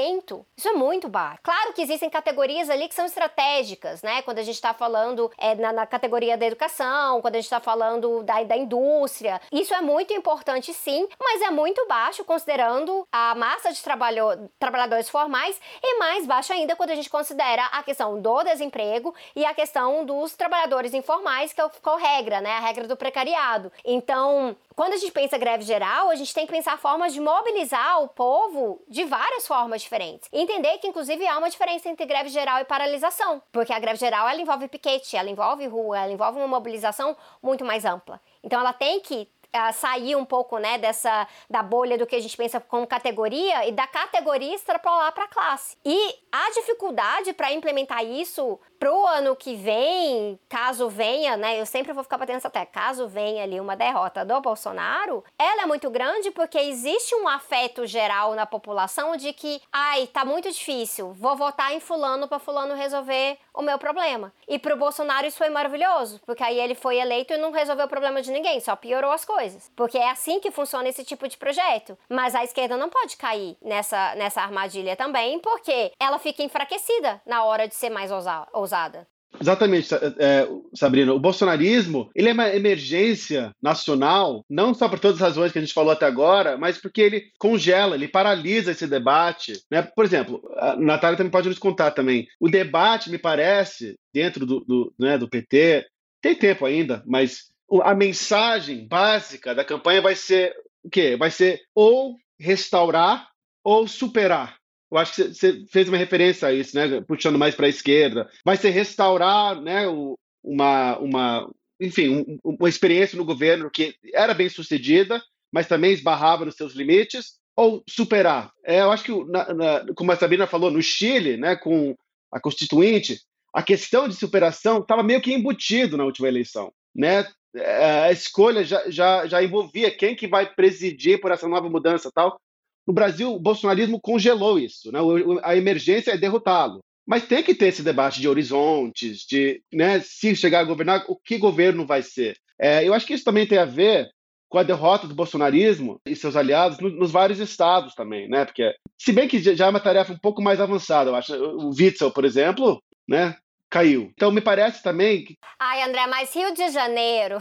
Isso é muito baixo. Claro que existem categorias ali que são estratégicas, né? Quando a gente está falando é, na, na, categoria da educação, quando a gente está falando da, da indústria. Isso é muito importante, sim, mas é muito baixo considerando a massa de trabalho, trabalhadores formais e mais baixo ainda quando a gente considera a questão do desemprego e a questão dos trabalhadores informais, que é ficou regra, né? A regra do precariado. Então, quando a gente pensa greve geral, a gente tem que pensar formas de mobilizar o povo de várias formas diferentes. E entender que, inclusive, há uma diferença entre greve geral e paralisação. Porque a greve geral, ela envolve piquete, ela envolve rua, ela envolve uma mobilização muito mais ampla. Então, ela tem que uh, sair um pouco né, dessa da bolha do que a gente pensa como categoria e da categoria extrapolar para a classe. E a dificuldade para implementar isso pro ano que vem, caso venha, né? Eu sempre vou ficar batendo essa tecla, caso venha ali uma derrota do Bolsonaro, ela é muito grande porque existe um afeto geral na população de que, ai, tá muito difícil, vou votar em fulano para fulano resolver o meu problema. E pro Bolsonaro isso foi maravilhoso, porque aí ele foi eleito e não resolveu o problema de ninguém, só piorou as coisas. Porque é assim que funciona esse tipo de projeto. Mas a esquerda não pode cair nessa, nessa armadilha também, porque ela fica enfraquecida na hora de ser mais ousada. Exatamente, é, Sabrina. O bolsonarismo ele é uma emergência nacional, não só por todas as razões que a gente falou até agora, mas porque ele congela, ele paralisa esse debate. Né? Por exemplo, a Natália também pode nos contar também. O debate, me parece, dentro do, do, né, do PT, tem tempo ainda, mas a mensagem básica da campanha vai ser o quê? Vai ser ou restaurar ou superar. Eu acho que você fez uma referência a isso, né? Puxando mais para a esquerda. Vai ser restaurar, né? Uma, uma, enfim, um, uma experiência no governo que era bem sucedida, mas também esbarrava nos seus limites, ou superar. É, eu acho que, na, na, como a Sabrina falou, no Chile, né? Com a Constituinte, a questão de superação estava meio que embutido na última eleição, né? É, a escolha já, já, já envolvia quem que vai presidir por essa nova mudança tal. No Brasil, o bolsonarismo congelou isso, né? a emergência é derrotá-lo. Mas tem que ter esse debate de horizontes, de né, se chegar a governar, o que governo vai ser. É, eu acho que isso também tem a ver com a derrota do bolsonarismo e seus aliados nos vários estados também, né? Porque, se bem que já é uma tarefa um pouco mais avançada, eu acho. O Witzel, por exemplo, né? Caiu. Então, me parece também que. Ai, André, mas Rio de Janeiro.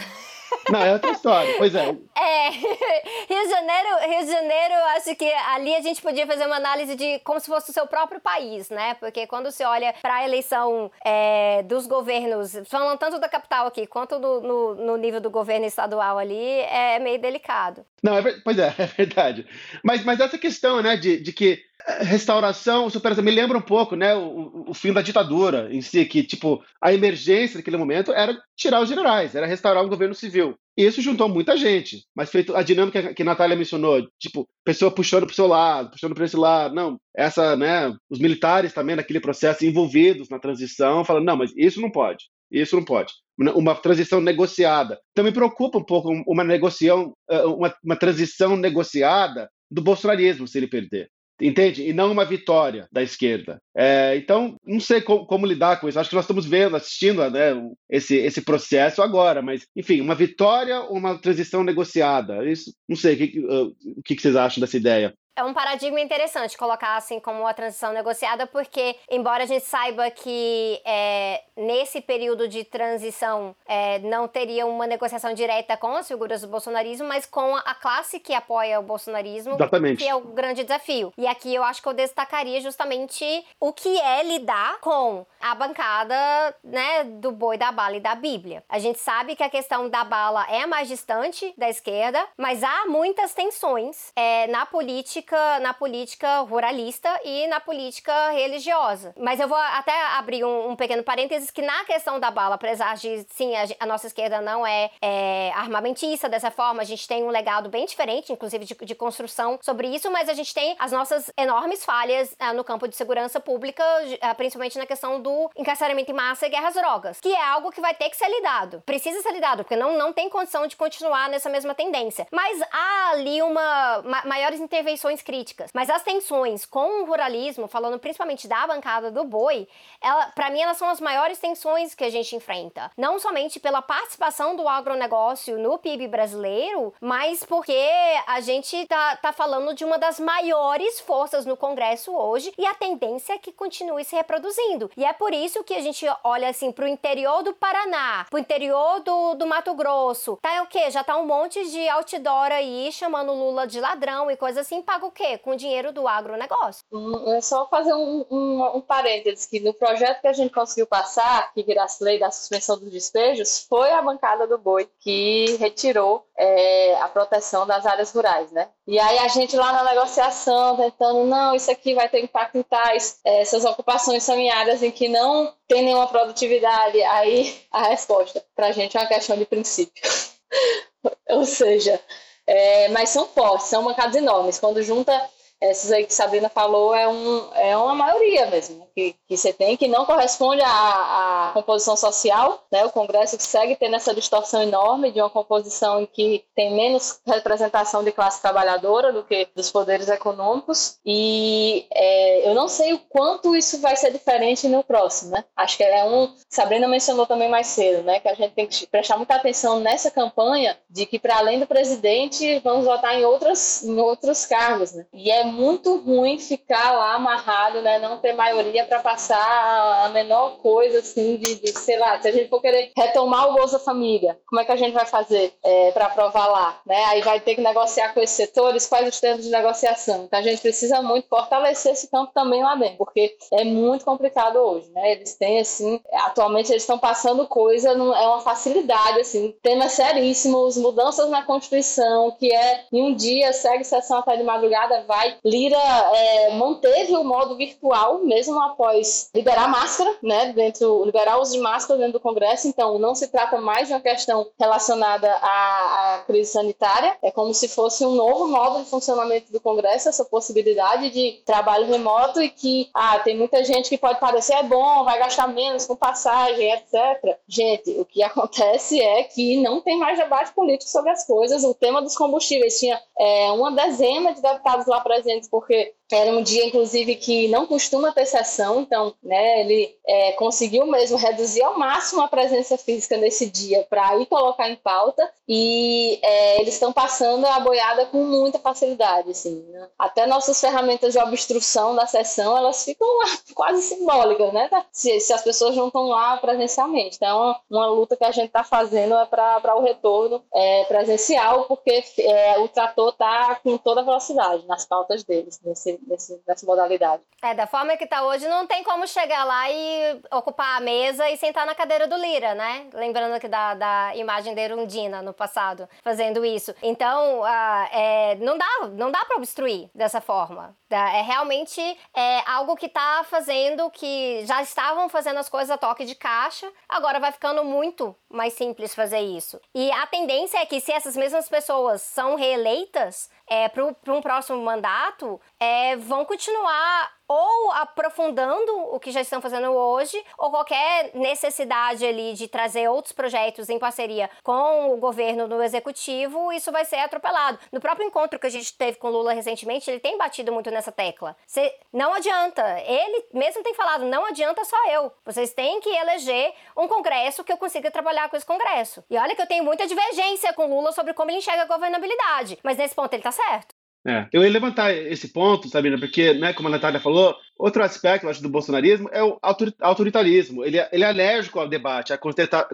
Não, é outra história, pois é. É, (laughs) Rio de Janeiro, Rio de Janeiro, acho que ali a gente podia fazer uma análise de como se fosse o seu próprio país, né? Porque quando você olha para a eleição é, dos governos, falando tanto da capital aqui quanto no, no, no, nível do governo estadual ali, é meio delicado. Não, é, pois é, (laughs) é verdade. Mas, mas essa questão, né, de, de que restauração, superação, me lembra um pouco, né, o, o, fim da ditadura em si, que, tipo, a emergência naquele momento era tirar os generais, era restaurar um governo civil. E isso juntou muita gente, mas feito a dinâmica que a Natália mencionou, tipo, pessoa puxando para o seu lado, puxando para esse lado, não, essa, né, os militares também naquele processo envolvidos na transição, falando, não, mas isso não pode, isso não pode. Uma transição negociada. Então me preocupa um pouco uma negociação, uma, uma transição negociada do bolsonarismo, se ele perder entende? E não uma vitória da esquerda. É, então, não sei como, como, lidar com isso. Acho que nós estamos vendo, assistindo né, esse, esse processo agora, mas, enfim, uma vitória ou uma transição negociada? Isso, não sei, o que, que vocês acham dessa ideia? É um paradigma interessante colocar assim como a transição negociada, porque, embora a gente saiba que é, nesse período de transição é, não teria uma negociação direta com as figuras do bolsonarismo, mas com a classe que apoia o bolsonarismo, Exatamente. que é o grande desafio. E aqui eu acho que eu destacaria justamente o que é lidar com a bancada né, do boi, da bala e da Bíblia. A gente sabe que a questão da bala é mais distante da esquerda, mas há muitas tensões é, na política política, na política ruralista e na política religiosa. Mas eu vou até abrir um, um pequeno parênteses que na questão da bala, apesar de, sim, a, a nossa esquerda não é, é, armamentista dessa forma, a gente tem um legado bem diferente, inclusive de, de construção sobre isso, mas a gente tem as nossas enormes falhas uh, no campo de segurança pública, uh, principalmente na questão do encarceramento em massa e guerras drogas, que é algo que vai ter que ser lidado. Precisa ser lidado, porque não, não tem condição de continuar nessa mesma tendência. Mas há ali uma ma maiores intervenções críticas. Mas as tensões com o ruralismo, falando principalmente da bancada do boi, ela, para mim elas são as maiores tensões que a gente enfrenta. Não somente pela participação do agronegócio no PIB brasileiro, mas porque a gente tá, tá falando de uma das maiores forças no Congresso hoje e a tendência é que continue se reproduzindo. E é por isso que a gente olha assim pro interior do Paraná, pro interior do, do Mato Grosso. Tá o quê? Já tá um monte de outdoor aí chamando Lula de ladrão e coisa assim, paga o quê? Com o dinheiro do agronegócio. Hum, é só fazer um, um, um parênteses, que no projeto que a gente conseguiu passar, que virasse lei da suspensão dos despejos, foi a bancada do boi que retirou é, a proteção das áreas rurais, né? E aí a gente lá na negociação, tentando, não, isso aqui vai ter impacto em tais, é, essas ocupações são em áreas em que não tem nenhuma produtividade. Aí a resposta, para a gente é uma questão de princípio. (laughs) Ou seja, é, mas são fortes, são bancadas enormes. Quando junta essas aí que Sabrina falou é, um, é uma maioria mesmo, né? que, que você tem, que não corresponde à, à composição social, né? O Congresso segue tendo essa distorção enorme de uma composição em que tem menos representação de classe trabalhadora do que dos poderes econômicos, e é, eu não sei o quanto isso vai ser diferente no próximo, né? Acho que é um. Sabrina mencionou também mais cedo, né? Que a gente tem que prestar muita atenção nessa campanha de que, para além do presidente, vamos votar em, outras, em outros cargos, né? E é muito ruim ficar lá amarrado, né? Não ter maioria para passar a menor coisa, assim, de, de, sei lá, se a gente for querer retomar o Bolsa Família, como é que a gente vai fazer é, para aprovar lá, né? Aí vai ter que negociar com esses setores, quais os termos de negociação. Então a gente precisa muito fortalecer esse campo também lá dentro, porque é muito complicado hoje, né? Eles têm, assim, atualmente eles estão passando coisa, não, é uma facilidade, assim, temas seríssimos, mudanças na Constituição, que é em um dia segue sessão até de madrugada, vai. Lira é, manteve o modo virtual, mesmo após liberar máscara, né? Dentro, liberar os de máscara dentro do Congresso, então não se trata mais de uma questão relacionada à, à crise sanitária, é como se fosse um novo modo de funcionamento do Congresso, essa possibilidade de trabalho remoto e que, ah, tem muita gente que pode parecer é bom, vai gastar menos com passagem, etc. Gente, o que (laughs) acontece é que não tem mais debate político sobre as coisas. O tema dos combustíveis tinha é, uma dezena de deputados lá presentes, porque era um dia, inclusive, que não costuma ter sessão, então, né, ele é, conseguiu mesmo reduzir ao máximo a presença física nesse dia para ir colocar em pauta e é, eles estão passando a boiada com muita facilidade, assim, né? Até nossas ferramentas de obstrução da sessão, elas ficam lá (laughs) quase simbólicas, né? Se, se as pessoas não estão lá presencialmente. Então, uma luta que a gente está fazendo é para o retorno é, presencial, porque é, o trator está com toda a velocidade nas pautas deles, nesse nesse, nessa modalidade. É, da forma que está hoje, não tem como chegar lá e ocupar a mesa e sentar na cadeira do Lira, né? Lembrando aqui da, da imagem da Erundina no passado, fazendo isso. Então, uh, é, não dá, não dá para obstruir dessa forma. É realmente é algo que está fazendo que já estavam fazendo as coisas a toque de caixa, agora vai ficando muito mais simples fazer isso. E a tendência é que se essas mesmas pessoas são reeleitas, é, para um próximo mandato, é, vão continuar ou aprofundando o que já estão fazendo hoje, ou qualquer necessidade ali de trazer outros projetos em parceria com o governo no executivo, isso vai ser atropelado. No próprio encontro que a gente teve com Lula recentemente, ele tem batido muito nessa tecla. Não adianta, ele mesmo tem falado, não adianta só eu. Vocês têm que eleger um congresso que eu consiga trabalhar com esse congresso. E olha que eu tenho muita divergência com Lula sobre como ele enxerga a governabilidade, mas nesse ponto ele tá certo. É, eu ia levantar esse ponto, Sabina, porque, né, como a Natália falou, outro aspecto, acho, do bolsonarismo é o autoritarismo. Ele, é, ele é alérgico ao debate, à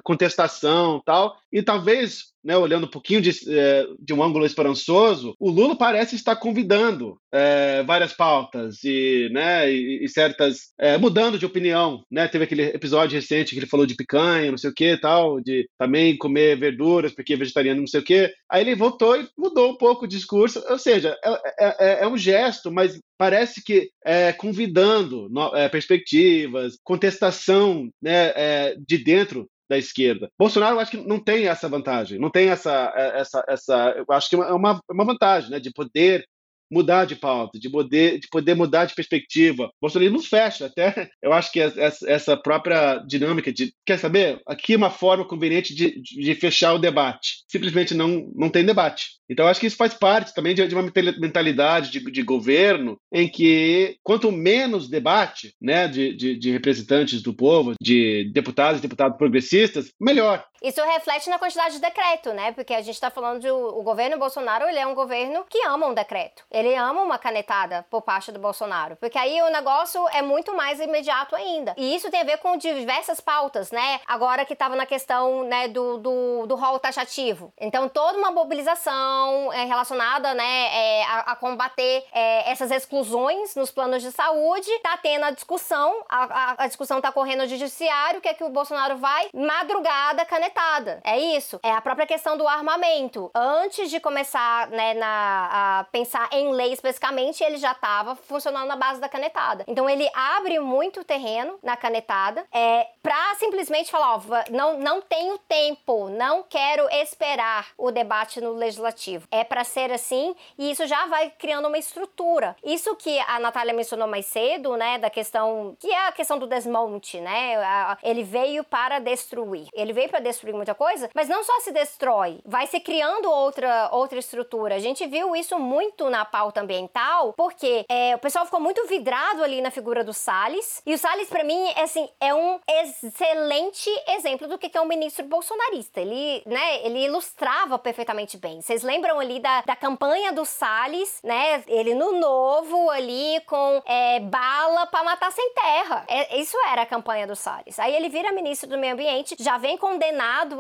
contestação tal. E talvez né, olhando um pouquinho de, é, de, um ângulo esperançoso, o Lula parece estar convidando é, várias pautas e, né, e, e certas. É, mudando de opinião. Né? Teve aquele episódio recente que ele falou de picanha, não sei o que tal, de também comer verduras porque é vegetariano, não sei o que. Aí ele voltou e mudou um pouco o discurso. Ou seja, é, é, é, é um gesto, mas parece que é, convidando no, perspectivas, contestação né, de dentro da esquerda. Bolsonaro, eu acho que não tem essa vantagem, não tem essa, é, essa, essa eu acho que é uma, é uma vantagem, né, de poder mudar de pauta, de poder, de poder mudar de perspectiva. O bolsonarismo fecha, até (laughs) eu acho que essa própria dinâmica de, quer saber, aqui é uma forma conveniente de, de fechar o debate. Simplesmente não, não tem debate. Então, acho que isso faz parte também de, de uma mentalidade de, de, governo em que quanto menos debate né, de, de, de representantes do povo, de deputados e deputados progressistas, melhor. Isso reflete na quantidade de decreto, né? Porque a gente está falando de o, governo Bolsonaro, ele é um governo que ama um decreto. Ele ama uma canetada por parte do Bolsonaro. Porque aí o negócio é muito mais imediato ainda. E isso tem a ver com diversas pautas, né? Agora que estava na questão né, do, do, do rol taxativo. Então, toda uma mobilização é, relacionada né, é, a, a, combater é, essas exclusões nos planos de saúde. Tá tendo a discussão, a, a, a discussão tá correndo no judiciário, que é que o Bolsonaro vai madrugada canetar canetada. É isso. É a própria questão do armamento. Antes de começar né, na, a pensar em lei especificamente, ele já estava funcionando na base da canetada. Então ele abre muito terreno na canetada é, para simplesmente falar: ó, não, não tenho tempo, não quero esperar o debate no legislativo. É para ser assim e isso já vai criando uma estrutura. Isso que a Natália mencionou mais cedo, né, da questão que é a questão do desmonte, né? Ele veio para destruir. Ele veio para destruir muita coisa, mas não só se destrói, vai se criando outra outra estrutura. A gente viu isso muito na pauta ambiental, porque é, o pessoal ficou muito vidrado ali na figura do Salles. E o Salles, para mim, é, assim, é um excelente exemplo do que é um ministro bolsonarista. Ele, né, ele ilustrava perfeitamente bem. Vocês lembram ali da, da campanha do Salles, né? Ele no novo ali com é, bala para matar sem terra. É, isso era a campanha do Salles. Aí ele vira ministro do meio ambiente, já vem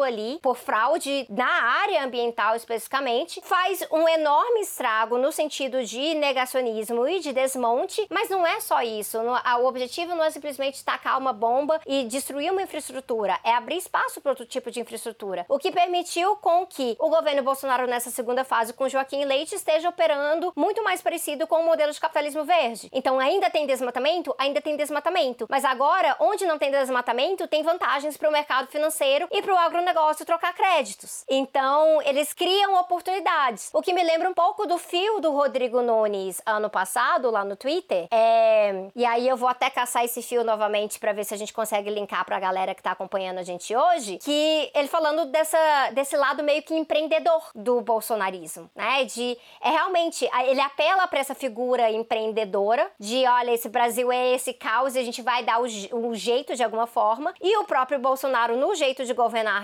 ali por fraude na área ambiental especificamente, faz um enorme estrago no sentido de negacionismo e de desmonte, mas não é só isso. O objetivo não é simplesmente tacar uma bomba e destruir uma infraestrutura, é abrir espaço para outro tipo de infraestrutura. O que permitiu com que o governo Bolsonaro nessa segunda fase com Joaquim Leite esteja operando muito mais parecido com o modelo de capitalismo verde. Então ainda tem desmatamento, ainda tem desmatamento, mas agora onde não tem desmatamento tem vantagens para o mercado financeiro e para o agronegócio trocar créditos. Então eles criam oportunidades. O que me lembra um pouco do fio do Rodrigo Nunes ano passado lá no Twitter. É... E aí eu vou até caçar esse fio novamente para ver se a gente consegue linkar para a galera que está acompanhando a gente hoje, que ele falando dessa, desse lado meio que empreendedor do bolsonarismo, né? De é realmente ele apela para essa figura empreendedora de olha esse Brasil é esse caos e a gente vai dar o, o jeito de alguma forma. E o próprio Bolsonaro no jeito de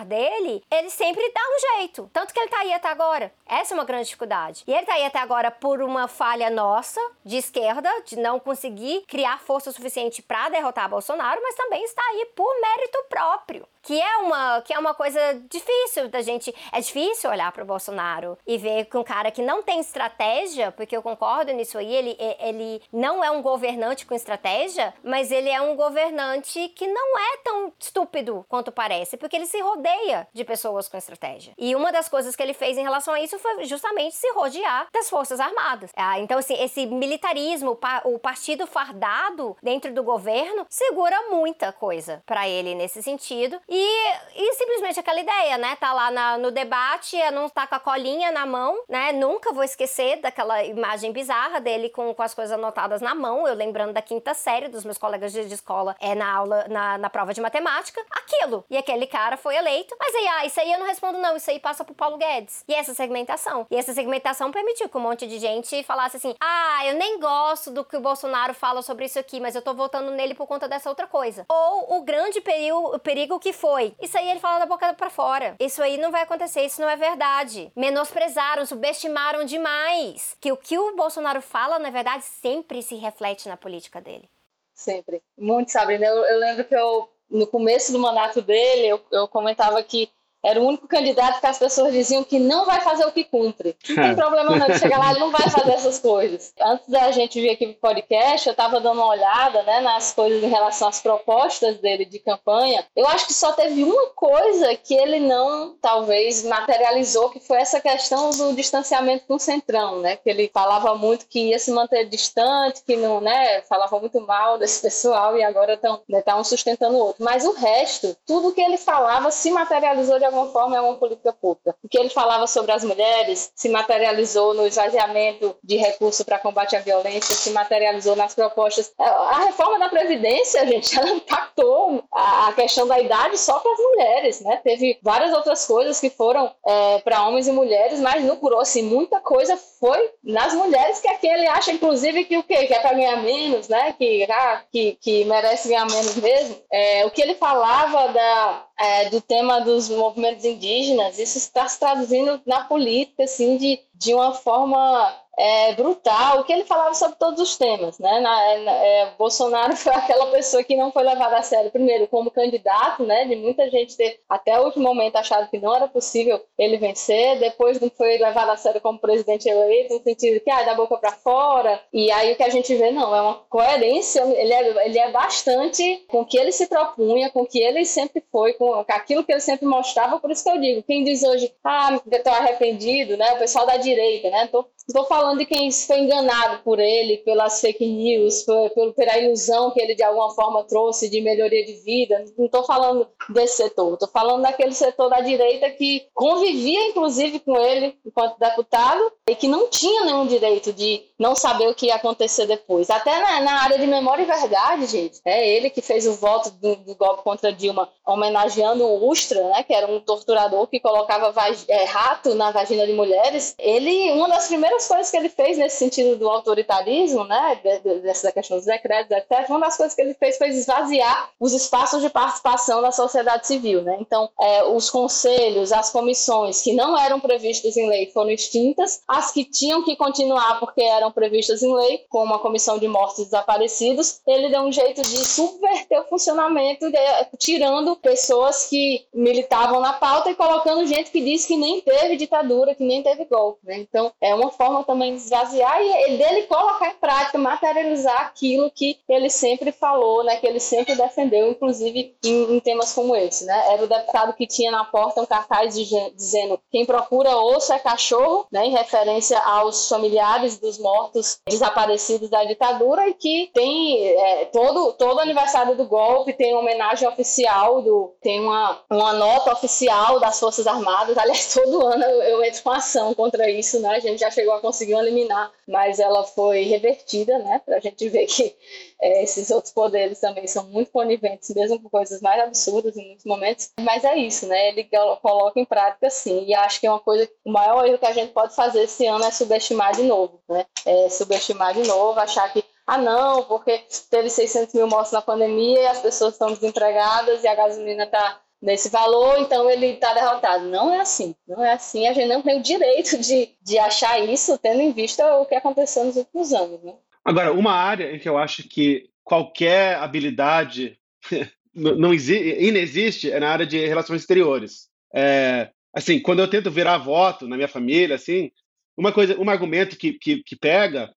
dele, ele sempre dá um jeito, tanto que ele tá aí até agora. Essa é uma grande dificuldade. E ele tá aí até agora por uma falha nossa de esquerda de não conseguir criar força suficiente para derrotar Bolsonaro, mas também está aí por mérito próprio que é uma que é uma coisa difícil da gente é difícil olhar para o Bolsonaro e ver que um cara que não tem estratégia porque eu concordo nisso aí ele ele não é um governante com estratégia mas ele é um governante que não é tão estúpido quanto parece porque ele se rodeia de pessoas com estratégia. E uma das coisas que ele fez em relação a isso foi justamente se rodear das forças armadas. Ah, então assim esse militarismo o partido fardado dentro do governo segura muita coisa para ele nesse sentido e e, e simplesmente aquela ideia, né? Tá lá na, no debate, não tá com a colinha na mão, né? Nunca vou esquecer daquela imagem bizarra dele com, com as coisas anotadas na mão. Eu lembrando da quinta série dos meus colegas de, de escola é na aula, na, na prova de matemática. Aquilo. E aquele cara foi eleito. Mas aí, ah, isso aí eu não respondo, não. Isso aí passa pro Paulo Guedes. E essa segmentação. E essa segmentação permitiu que um monte de gente falasse assim: ah, eu nem gosto do que o Bolsonaro fala sobre isso aqui, mas eu tô votando nele por conta dessa outra coisa. Ou o grande perigo, perigo que foi foi. Isso aí ele fala da boca para fora. Isso aí não vai acontecer, isso não é verdade. Menosprezaram, subestimaram demais. Que o que o Bolsonaro fala, na verdade, sempre se reflete na política dele. Sempre. Muito, sabe? Eu, eu lembro que eu, no começo do mandato dele, eu, eu comentava que era o único candidato que as pessoas diziam que não vai fazer o que cumpre. Não tem problema não, de chegar lá, ele não vai (laughs) fazer essas coisas. Antes da gente vir aqui pro podcast, eu estava dando uma olhada né, nas coisas em relação às propostas dele de campanha. Eu acho que só teve uma coisa que ele não, talvez, materializou, que foi essa questão do distanciamento com o Centrão, né? Que ele falava muito que ia se manter distante, que não, né? Falava muito mal desse pessoal e agora estão né, tá um sustentando o outro. Mas o resto, tudo que ele falava se materializou de alguma forma é uma política pública. O que ele falava sobre as mulheres se materializou no esvaziamento de recursos para combate à violência, se materializou nas propostas. A reforma da Previdência, gente, (laughs) ela impactou a questão da idade só para as mulheres, né? Teve várias outras coisas que foram é, para homens e mulheres, mas no grosso, assim, muita coisa foi nas mulheres, que é quem ele acha, inclusive, que o quê? Que é para ganhar menos, né? Que, ah, que, que merece ganhar menos mesmo. É, o que ele falava da, é, do tema dos movimentos indígenas, isso está se traduzindo na política, assim, de, de uma forma é, brutal, que ele falava sobre todos os temas, né? Na, na, é, Bolsonaro foi aquela pessoa que não foi levada a sério, primeiro, como candidato, né? De muita gente ter, até o último momento, achado que não era possível ele vencer, depois não foi levado a sério como presidente eleito, no sentido que, ah, da boca para fora, e aí o que a gente vê, não, é uma coerência, ele é, ele é bastante com o que ele se propunha, com o que ele sempre foi, com aquilo que ele sempre mostrava, por isso que eu digo, quem diz hoje, ah, estou arrependido, né? O pessoal da direita, né? Tô, estou falando de quem foi enganado por ele, pelas fake news, por, pela ilusão que ele de alguma forma trouxe de melhoria de vida. Não estou falando desse setor, estou falando daquele setor da direita que convivia, inclusive, com ele enquanto deputado e que não tinha nenhum direito de não saber o que ia acontecer depois. Até na, na área de memória e verdade, gente. É ele que fez o voto do, do golpe contra Dilma, homenageando o Ustra, né, que era um torturador que colocava é, rato na vagina de mulheres. Ele, uma das primeiras coisas que ele fez nesse sentido do autoritarismo, né, dessa questão dos decretos, etc., uma das coisas que ele fez foi esvaziar os espaços de participação da sociedade civil. Né? Então, é, os conselhos, as comissões que não eram previstas em lei foram extintas, as que tinham que continuar porque eram previstas em lei, como a Comissão de Mortos Desaparecidos, ele deu um jeito de subverter o funcionamento, de, tirando pessoas que militavam na pauta e colocando gente que disse que nem teve ditadura, que nem teve golpe. Né? Então, é uma forma também de esvaziar e dele colocar em prática, materializar aquilo que ele sempre falou, né, que ele sempre defendeu, inclusive em, em temas como esse. Né? Era o deputado que tinha na porta um cartaz de, dizendo quem procura osso é cachorro, né, em referência aos familiares dos mortos desaparecidos da ditadura e que tem é, todo, todo aniversário do golpe, tem uma homenagem oficial, do, tem uma, uma nota oficial das Forças Armadas. Aliás, (laughs) todo ano eu, eu entro com ação contra isso, né? A gente já chegou a conseguir eliminar, mas ela foi revertida, né? Para a gente ver que é, esses outros poderes também são muito coniventes, mesmo com coisas mais absurdas em muitos momentos. Mas é isso, né? Ele coloca em prática sim. E acho que é uma coisa, o maior erro que a gente pode fazer esse ano é subestimar de novo, né? É subestimar de novo, achar que ah, não, porque teve 600 mil mortes na pandemia e as pessoas estão desempregadas e a gasolina está nesse valor, então ele está derrotado. Não é assim, não é assim. A gente não tem o direito de, de achar isso, tendo em vista o que aconteceu nos últimos anos. Né? Agora, uma área em que eu acho que qualquer habilidade (laughs) não existe, inexiste é na área de relações exteriores. É, assim, quando eu tento virar voto na minha família, assim, uma coisa, um argumento que, que, que pega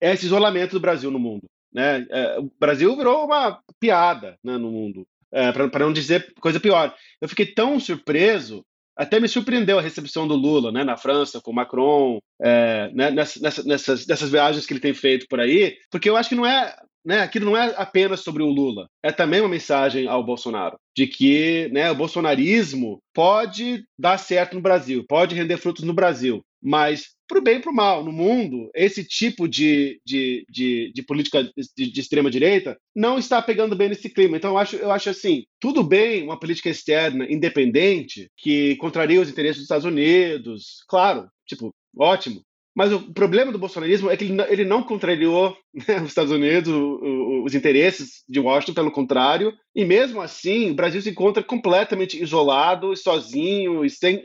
é esse isolamento do Brasil no mundo. Né? É, o Brasil virou uma piada né, no mundo é, para não dizer coisa pior. Eu fiquei tão surpreso, até me surpreendeu a recepção do Lula, né, na França, com Macron, é, né, nessas, nessas, nessas viagens que ele tem feito por aí, porque eu acho que não é, né, aquilo não é apenas sobre o Lula, é também uma mensagem ao Bolsonaro de que né, o bolsonarismo pode dar certo no Brasil, pode render frutos no Brasil, mas para o bem e para o mal. No mundo, esse tipo de, de, de, de política de, de extrema-direita não está pegando bem nesse clima. Então, eu acho, eu acho assim: tudo bem uma política externa independente que contraria os interesses dos Estados Unidos, claro, tipo, ótimo. Mas o problema do bolsonarismo é que ele não contrariou né, os Estados Unidos, o, o, os interesses de Washington, pelo contrário, e mesmo assim o Brasil se encontra completamente isolado, sozinho, e sem,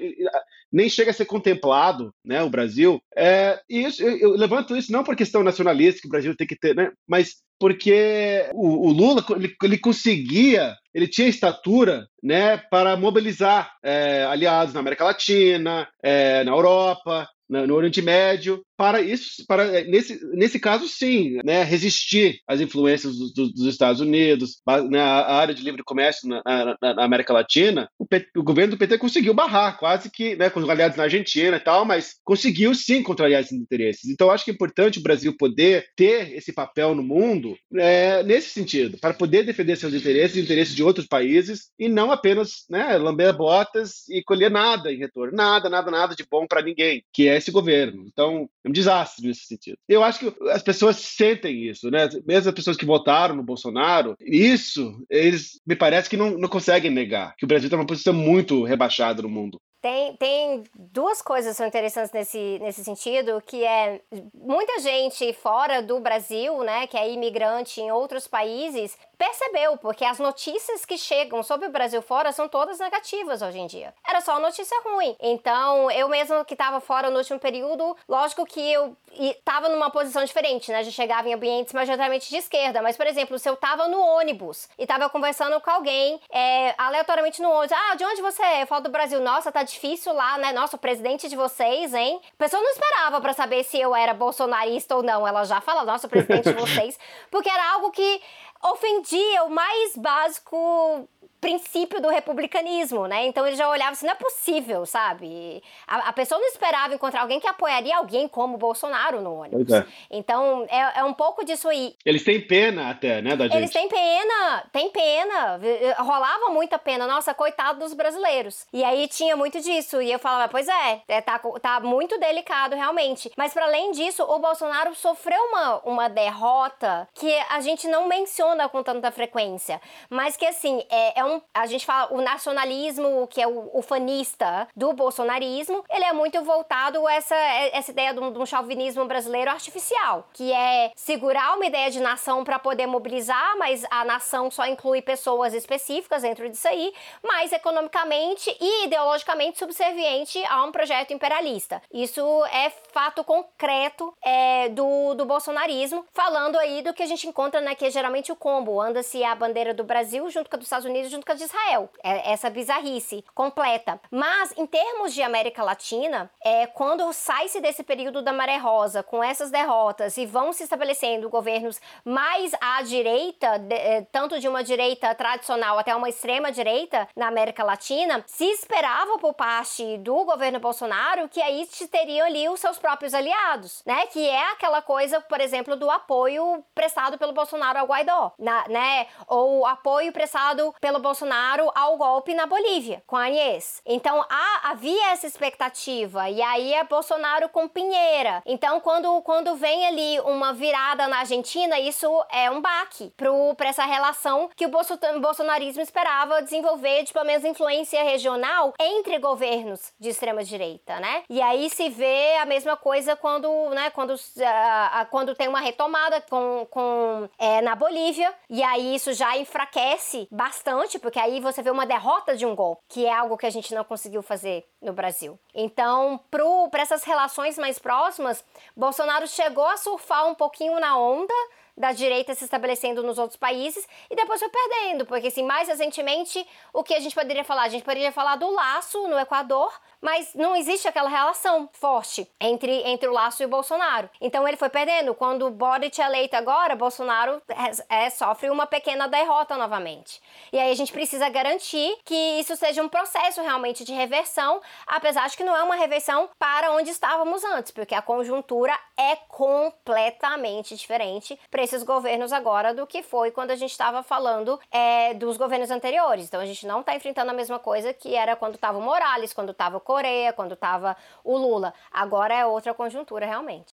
nem chega a ser contemplado, né, o Brasil. É, e isso, eu, levanto isso não por questão nacionalista que o Brasil tem que ter, né, mas porque o, o Lula ele, ele, conseguia, ele tinha estatura, né, para mobilizar é, aliados na América Latina, é, na Europa, no Oriente Médio, para isso, para é, nesse, nesse caso sim, né, resistir às influências dos, dos Estados Unidos, né, a área de livre comércio na, na, na América Latina, o, o, governo do PT conseguiu barrar, quase que, né, com os aliados na Argentina e tal, mas conseguiu sim contrariar esses interesses. Então acho que é importante o Brasil poder ter esse papel no mundo é, nesse sentido, para poder defender seus interesses, os interesses de outros países e não apenas, né, lamber botas e colher nada em retorno, nada, nada, nada de bom para ninguém, que é esse governo. Então, um desastre nesse sentido. Eu acho que as pessoas sentem isso, né? Mesmo as pessoas que votaram no Bolsonaro, isso, eles me parece que não, não conseguem negar, que o Brasil está numa posição muito rebaixada no mundo. Tem, tem duas coisas que são interessantes nesse, nesse sentido, que é muita gente fora do Brasil, né, que é imigrante em outros países, percebeu, porque as notícias que chegam sobre o Brasil fora são todas negativas hoje em dia. Era só notícia ruim. Então, eu mesmo que estava fora no último período, lógico que eu estava numa posição diferente, né? Já chegava em ambientes majoritariamente de esquerda. Mas, por exemplo, se eu estava no ônibus e estava conversando com alguém é, aleatoriamente no ônibus, ah, de onde você é? Eu falo do Brasil, nossa, tá difícil lá, né? Nossa, o presidente de vocês, hein? A pessoa não esperava para saber se eu era bolsonarista ou não. Ela já fala, nossa, o presidente de (laughs) vocês, porque era algo que ofendia o mais básico princípio do republicanismo, né? Então ele já olhava assim, não é possível, sabe? A, a, pessoa não esperava encontrar alguém que apoiaria alguém como Bolsonaro no ônibus. É. Então é, é, um pouco disso aí. Eles têm pena até, né, da gente? Eles têm pena, tem pena. Rolava muita pena. Nossa, coitado dos brasileiros. E aí tinha muito disso. E eu falava, pois é, é tá, tá muito delicado realmente. Mas para além disso, o Bolsonaro sofreu uma, uma derrota que a gente não menciona com tanta frequência. Mas que assim, é, é um a gente fala o nacionalismo, que é o, o fanista do bolsonarismo, ele é muito voltado a essa, essa ideia de um, de um chauvinismo brasileiro artificial, que é segurar uma ideia de nação para poder mobilizar, mas a nação só inclui pessoas específicas dentro disso aí, mas economicamente e ideologicamente subserviente a um projeto imperialista. Isso é fato concreto é, do, do bolsonarismo, falando aí do que a gente encontra, né, que é geralmente o combo, anda-se a bandeira do Brasil junto com a dos Estados Unidos, de Israel. É essa bizarrice completa. Mas, em termos de América Latina, é, quando sai-se desse período da maré rosa, com essas derrotas, e vão se estabelecendo governos mais à direita, de, é, tanto de uma direita tradicional até uma extrema direita na América Latina, se esperava por parte do governo Bolsonaro que aí teriam ali os seus próprios aliados, né? Que é aquela coisa, por exemplo, do apoio prestado pelo Bolsonaro ao Guaidó, na, né? Ou apoio prestado pelo Bolsonaro Bolsonaro ao golpe na Bolívia, com a Agnes. Então há, havia essa expectativa, e aí é Bolsonaro com Pinheira. Então, quando, quando vem ali uma virada na Argentina, isso é um baque para essa relação que o bolsonarismo esperava desenvolver de pelo menos influência regional entre governos de extrema-direita, né? E aí se vê a mesma coisa quando, né, quando, uh, quando tem uma retomada com, com, é, na Bolívia, e aí isso já enfraquece bastante porque aí você vê uma derrota de um golpe, que é algo que a gente não conseguiu fazer no Brasil. Então, para essas relações mais próximas, Bolsonaro chegou a surfar um pouquinho na onda da direita se estabelecendo nos outros países e depois foi perdendo, porque assim, mais recentemente, o que a gente poderia falar? A gente poderia falar do laço no Equador, mas não existe aquela relação forte entre, entre o Laço e o Bolsonaro. Então ele foi perdendo. Quando o Boric é eleito agora, Bolsonaro é, é, sofre uma pequena derrota novamente. E aí a gente precisa garantir que isso seja um processo realmente de reversão, apesar de que não é uma reversão para onde estávamos antes, porque a conjuntura é completamente diferente para esses governos agora do que foi quando a gente estava falando é, dos governos anteriores. Então a gente não está enfrentando a mesma coisa que era quando estava o Morales, quando estava o Coreia, quando estava o Lula. Agora é outra conjuntura realmente.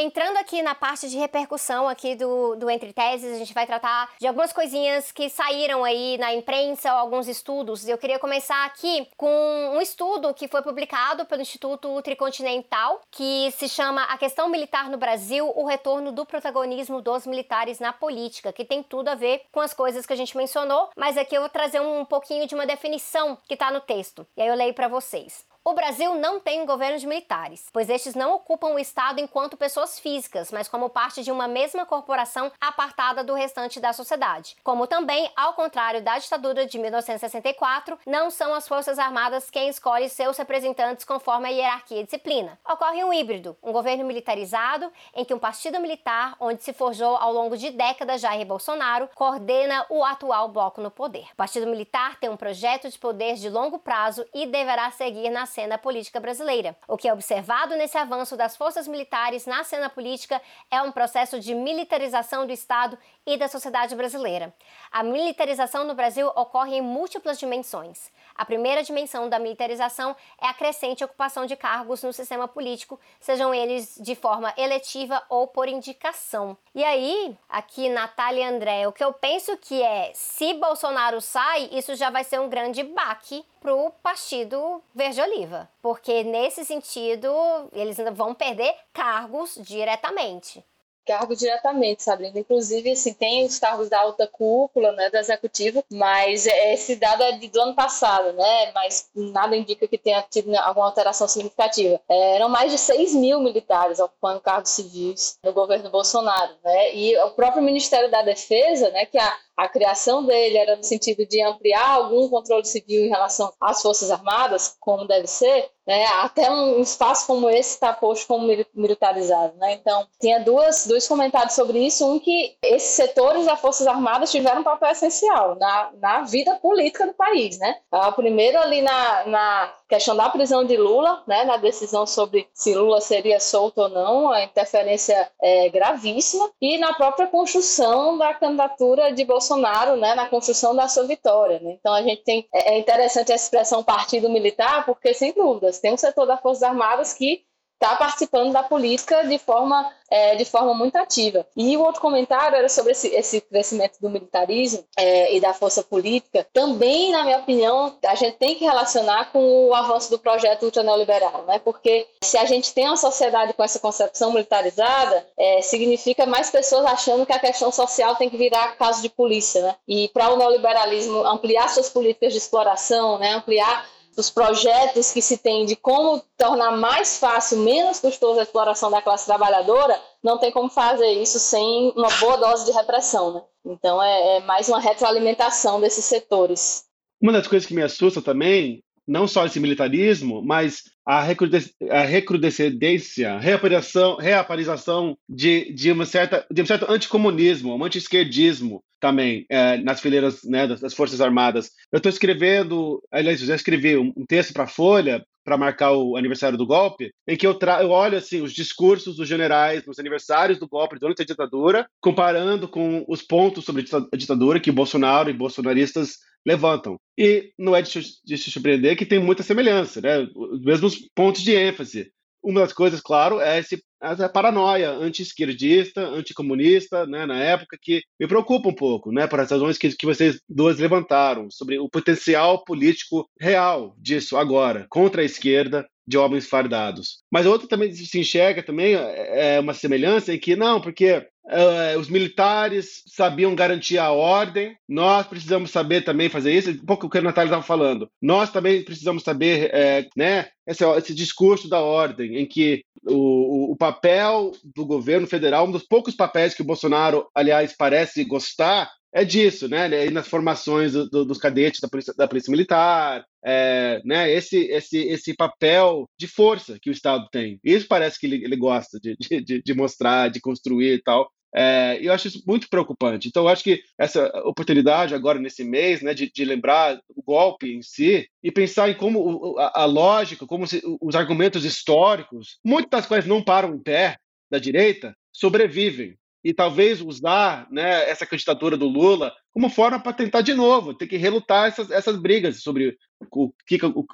Entrando aqui na parte de repercussão aqui do, do Entre Teses, a gente vai tratar de algumas coisinhas que saíram aí na imprensa, alguns estudos. Eu queria começar aqui com um estudo que foi publicado pelo Instituto Tricontinental, que se chama A Questão Militar no Brasil, o retorno do protagonismo dos militares na política, que tem tudo a ver com as coisas que a gente mencionou, mas aqui eu vou trazer um pouquinho de uma definição que está no texto. E aí eu leio para vocês. O Brasil não tem governo de militares, pois estes não ocupam o Estado enquanto pessoas físicas, mas como parte de uma mesma corporação apartada do restante da sociedade. Como também, ao contrário da ditadura de 1964, não são as Forças Armadas quem escolhe seus representantes conforme a hierarquia e disciplina. Ocorre um híbrido, um governo militarizado, em que um partido militar, onde se forjou ao longo de décadas Jair Bolsonaro, coordena o atual bloco no poder. O partido militar tem um projeto de poder de longo prazo e deverá seguir nas cena política brasileira. O que é observado nesse avanço das forças militares na cena política é um processo de militarização do Estado e da sociedade brasileira. A militarização no Brasil ocorre em múltiplas dimensões. A primeira dimensão da militarização é a crescente ocupação de cargos no sistema político, sejam eles de forma eletiva ou por indicação. E aí, aqui Natália André, o que eu penso que é, se Bolsonaro sai, isso já vai ser um grande baque para o Partido Verde Oliva, porque nesse sentido eles vão perder cargos diretamente cargo diretamente, Sabrina. Inclusive, assim, tem os cargos da alta cúpula, né, do executivo, mas esse dado é do ano passado, né, mas nada indica que tenha tido alguma alteração significativa. É, eram mais de 6 mil militares ocupando cargos civis no governo Bolsonaro, né, e o próprio Ministério da Defesa, né, que a a criação dele era no sentido de ampliar algum controle civil em relação às Forças Armadas, como deve ser, né, até um espaço como esse está posto como militarizado. Né? Então, tinha duas, dois comentários sobre isso. Um, que esses setores das Forças Armadas tiveram um papel essencial na, na vida política do país. Né? O primeiro, ali na, na questão da prisão de Lula, né, na decisão sobre se Lula seria solto ou não, a interferência é gravíssima, e na própria construção da candidatura de Bolsonaro, né, na construção da sua vitória. Né? Então a gente tem é, é interessante a expressão partido militar, porque sem dúvidas tem um setor das Forças Armadas que está participando da política de forma, é, de forma muito ativa. E o outro comentário era sobre esse, esse crescimento do militarismo é, e da força política. Também, na minha opinião, a gente tem que relacionar com o avanço do projeto ultraneoliberal, né? porque se a gente tem uma sociedade com essa concepção militarizada, é, significa mais pessoas achando que a questão social tem que virar caso de polícia. Né? E para o neoliberalismo ampliar suas políticas de exploração, né? ampliar os projetos que se tem de como tornar mais fácil, menos custoso a exploração da classe trabalhadora, não tem como fazer isso sem uma boa dose de repressão. Né? Então é, é mais uma retroalimentação desses setores. Uma das coisas que me assusta também, não só esse militarismo, mas a, recrudesc a recrudescência, reaparição, reaparização de, de, uma certa, de um certo anticomunismo, um anti-esquerdismo também é, nas fileiras né, das, das, Forças Armadas. Eu estou escrevendo, aliás, eu já escrevi um, texto para a Folha para marcar o aniversário do golpe, em que eu, eu olho assim os discursos dos generais nos aniversários do golpe durante a ditadura, comparando com os pontos sobre a ditadura que Bolsonaro e bolsonaristas levantam. E não é de, se surpreender que tem muita semelhança, né? Os mesmos pontos de ênfase. Uma das coisas, claro, é esse, essa paranoia anti-esquerdista, anticomunista, né, na época, que me preocupa um pouco, né, por as razões que, que vocês duas levantaram, sobre o potencial político real disso agora, contra a esquerda, de homens fardados. Mas outra também se enxerga também é, é uma semelhança em que não, porque Uh, os militares sabiam garantir a ordem, nós precisamos saber também fazer isso, um pouco o que a Natália estava falando. Nós também precisamos saber, é, né, esse, esse, discurso da ordem, em que o, o, papel do governo federal, um dos poucos papéis que o Bolsonaro, aliás, parece gostar, é disso, né? Aí nas formações do, do, dos cadetes da polícia, da polícia militar, é, né? Esse, esse, esse papel de força que o Estado tem. Isso parece que ele, ele gosta de, de, de mostrar, de construir e tal. É, eu acho isso muito preocupante. Então, eu acho que essa oportunidade agora nesse mês, né, de, de lembrar o golpe em si e pensar em como a, a lógica, como se, os argumentos históricos, muitas das quais não param em pé da direita, sobrevivem e talvez usar né, essa candidatura do Lula como forma para tentar de novo, ter que relutar essas, essas brigas sobre o,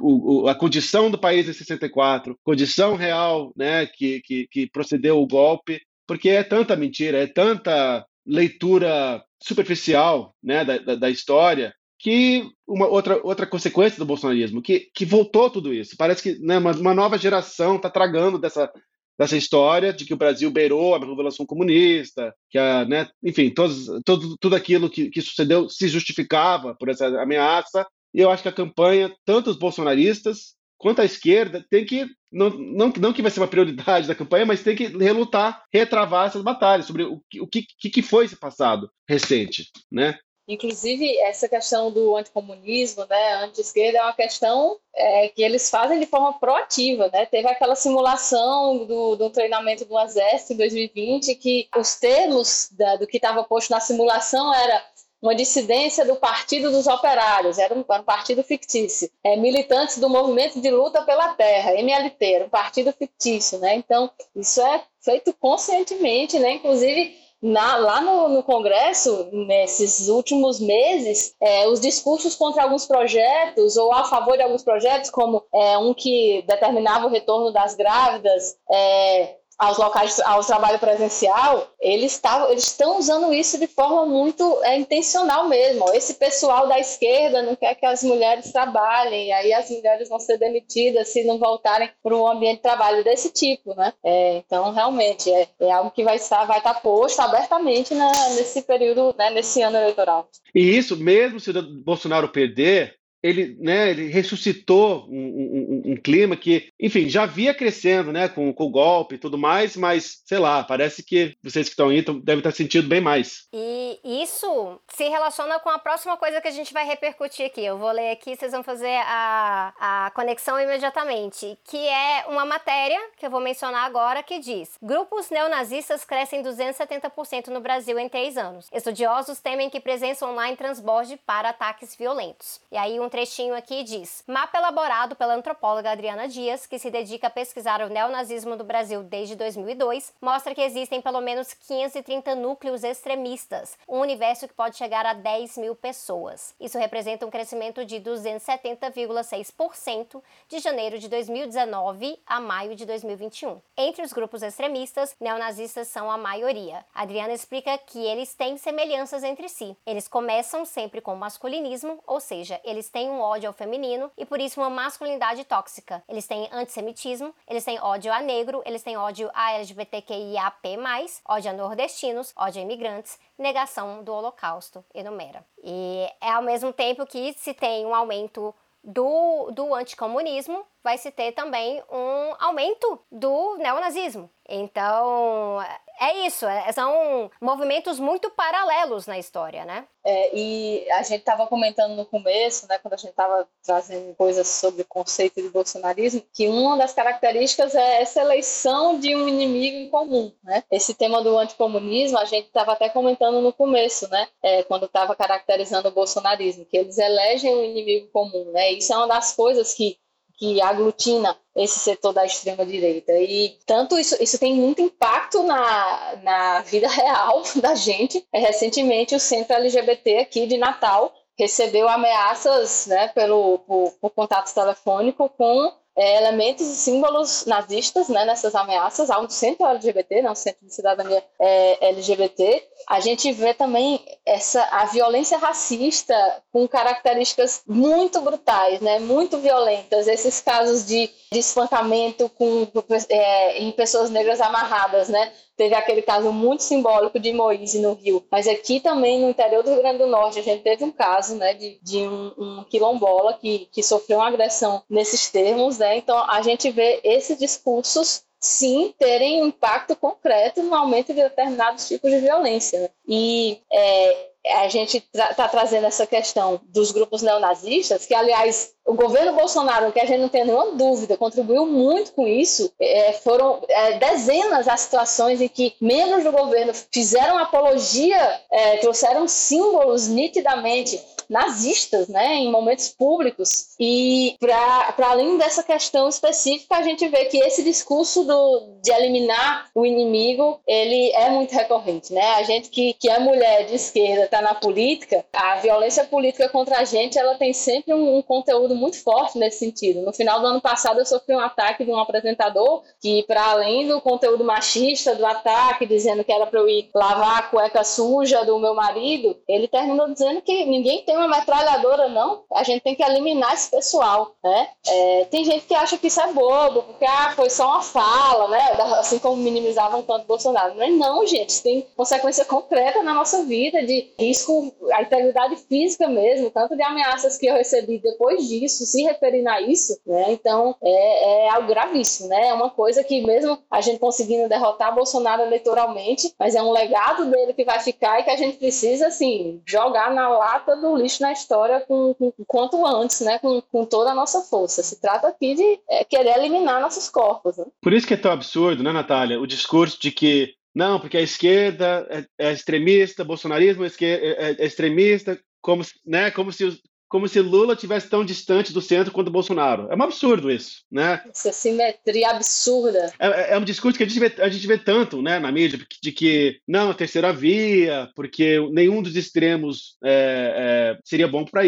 o, o, a condição do país em 64, condição real né, que, que, que procedeu o golpe, porque é tanta mentira, é tanta leitura superficial né, da, da, da história que uma outra, outra consequência do bolsonarismo, que, que voltou tudo isso. Parece que né, uma, uma nova geração está tragando dessa, dessa história de que o Brasil beirou a revolução comunista, que a, né, enfim, todos, todo, tudo aquilo que, que sucedeu se justificava por essa ameaça. E eu acho que a campanha, tanto os bolsonaristas quanto a esquerda, tem que, não, não, não que vai ser uma prioridade (laughs) da campanha, mas tem que relutar, retravar essas batalhas sobre o, o que, que foi esse passado recente, né? Inclusive, essa questão do anticomunismo, né, anti-esquerda, é uma questão é, que eles fazem de forma proativa. Né? Teve aquela simulação do, do treinamento do Exército em 2020, que os termos da, do que estava posto na simulação era uma dissidência do Partido dos Operários, era um, era um partido fictício. É, militantes do Movimento de Luta pela Terra, MLT, era um partido fictício, né? Então, isso é feito conscientemente, né? Inclusive, na, lá no, no, Congresso, nesses últimos meses, é, os discursos contra alguns projetos ou a favor de alguns projetos, como é, um que determinava o retorno das grávidas, é, aos locais, ao trabalho presencial, eles eles estão usando isso de forma muito é, intencional mesmo. Esse pessoal da esquerda não quer que as mulheres trabalhem, aí as mulheres vão ser demitidas se não voltarem para um ambiente de trabalho desse tipo, né? É, então, realmente, é, é, algo que vai estar, vai estar posto abertamente na, nesse período, né, nesse ano eleitoral. E isso, mesmo se o Bolsonaro perder, ele, né, ele ressuscitou um, um, um, clima que, enfim, já via crescendo, né, com, com o golpe e tudo mais, mas, sei lá, parece que vocês que estão aí devem estar sentindo bem mais. E isso se relaciona com a próxima coisa que a gente vai repercutir aqui. Eu vou ler aqui, vocês vão fazer a, a conexão imediatamente, que é uma matéria que eu vou mencionar agora que diz: Grupos neonazistas crescem 270% no Brasil em três anos. Estudiosos temem que presença online transborde para ataques violentos. E aí um trechinho aqui diz: mapa elaborado pela antropóloga Adriana Dias, que se dedica a pesquisar o neonazismo do Brasil desde 2002, mostra que existem pelo menos 530 núcleos extremistas, um universo que pode chegar a 10 mil pessoas. Isso representa um crescimento de 270,6% de janeiro de 2019 a maio de 2021. Entre os grupos extremistas, neonazistas são a maioria. Adriana explica que eles têm semelhanças entre si. Eles começam sempre com masculinismo, ou seja, eles têm têm um ódio ao feminino e por isso uma masculinidade tóxica. Eles têm antissemitismo, eles têm ódio a negro, eles têm ódio a LGBTQIAP+, ódio a nordestinos, ódio a imigrantes, negação do holocausto, enumera. E é ao mesmo tempo que se tem um aumento do, do anticomunismo, vai se ter também um aumento do neonazismo. Então, é isso, é, são movimentos muito paralelos na história, né? É, e a gente estava comentando no começo, né, quando a gente estava trazendo coisas sobre o conceito de bolsonarismo, que uma das características é essa eleição de um inimigo em comum, né? Esse tema do anticomunismo, a gente estava até comentando no começo, né, é, quando estava caracterizando o bolsonarismo, que eles elegem um inimigo comum, né? Isso é uma das coisas que que aglutina esse setor da extrema-direita. E tanto isso, isso tem muito impacto na, na vida (laughs) real da gente. É, recentemente, o Centro LGBT aqui de Natal recebeu ameaças né, pelo, por, por contato telefônico com é, elementos e símbolos nazistas né, nessas ameaças ao centro LGBT, não, centro de cidadania é, LGBT. A gente vê também essa a violência racista com características muito brutais, né, muito violentas. Esses casos de, de espancamento com, é, em pessoas negras amarradas, né, Teve aquele caso muito simbólico de Moise no Rio. Mas aqui também, no interior do Rio Grande do Norte, a gente teve um caso né, de, de um, um quilombola que, que sofreu uma agressão nesses termos. Né? Então, a gente vê esses discursos sim terem impacto concreto no aumento de determinados tipos de violência. E é, a gente está tra trazendo essa questão dos grupos neonazistas, que, aliás, o governo Bolsonaro, que a gente não tem nenhuma dúvida, contribuiu muito com isso. É, foram é, dezenas as situações em que membros do governo fizeram apologia, é, trouxeram símbolos nitidamente nazistas, né, em momentos públicos. E para além dessa questão específica, a gente vê que esse discurso do, de eliminar o inimigo, ele é muito recorrente, né? A gente que, que é mulher de esquerda, está na política, a violência política contra a gente, ela tem sempre um, um conteúdo muito forte nesse sentido. No final do ano passado, eu sofri um ataque de um apresentador que, para além do conteúdo machista do ataque, dizendo que era para eu ir lavar a cueca suja do meu marido, ele terminou dizendo que ninguém tem uma metralhadora, não. A gente tem que eliminar esse pessoal, né? É, tem gente que acha que isso é bobo, porque ah, foi só uma fala, né? Assim como minimizavam tanto Bolsonaro. Mas não, gente, isso tem consequência concreta na nossa vida, de risco à integridade física mesmo, tanto de ameaças que eu recebi depois disso isso, se referindo a isso, né? Então é, é algo gravíssimo, né? É uma coisa que mesmo a gente conseguindo derrotar Bolsonaro eleitoralmente, mas é um legado dele que vai ficar e que a gente precisa, assim, jogar na lata do lixo na história com, com quanto antes, né? Com, com toda a nossa força. Se trata aqui de é, querer eliminar nossos corpos. Né? Por isso que é tão absurdo, né, Natália? O discurso de que não, porque a esquerda é, é extremista, bolsonarismo é, é, é extremista, como, né, como se como se Lula tivesse tão distante do centro quanto Bolsonaro. É um absurdo isso, né? Essa simetria absurda. É, é, é um discurso que a gente, vê, a gente vê tanto né, na mídia, de que não, a terceira via, porque nenhum dos extremos é, é seria bom para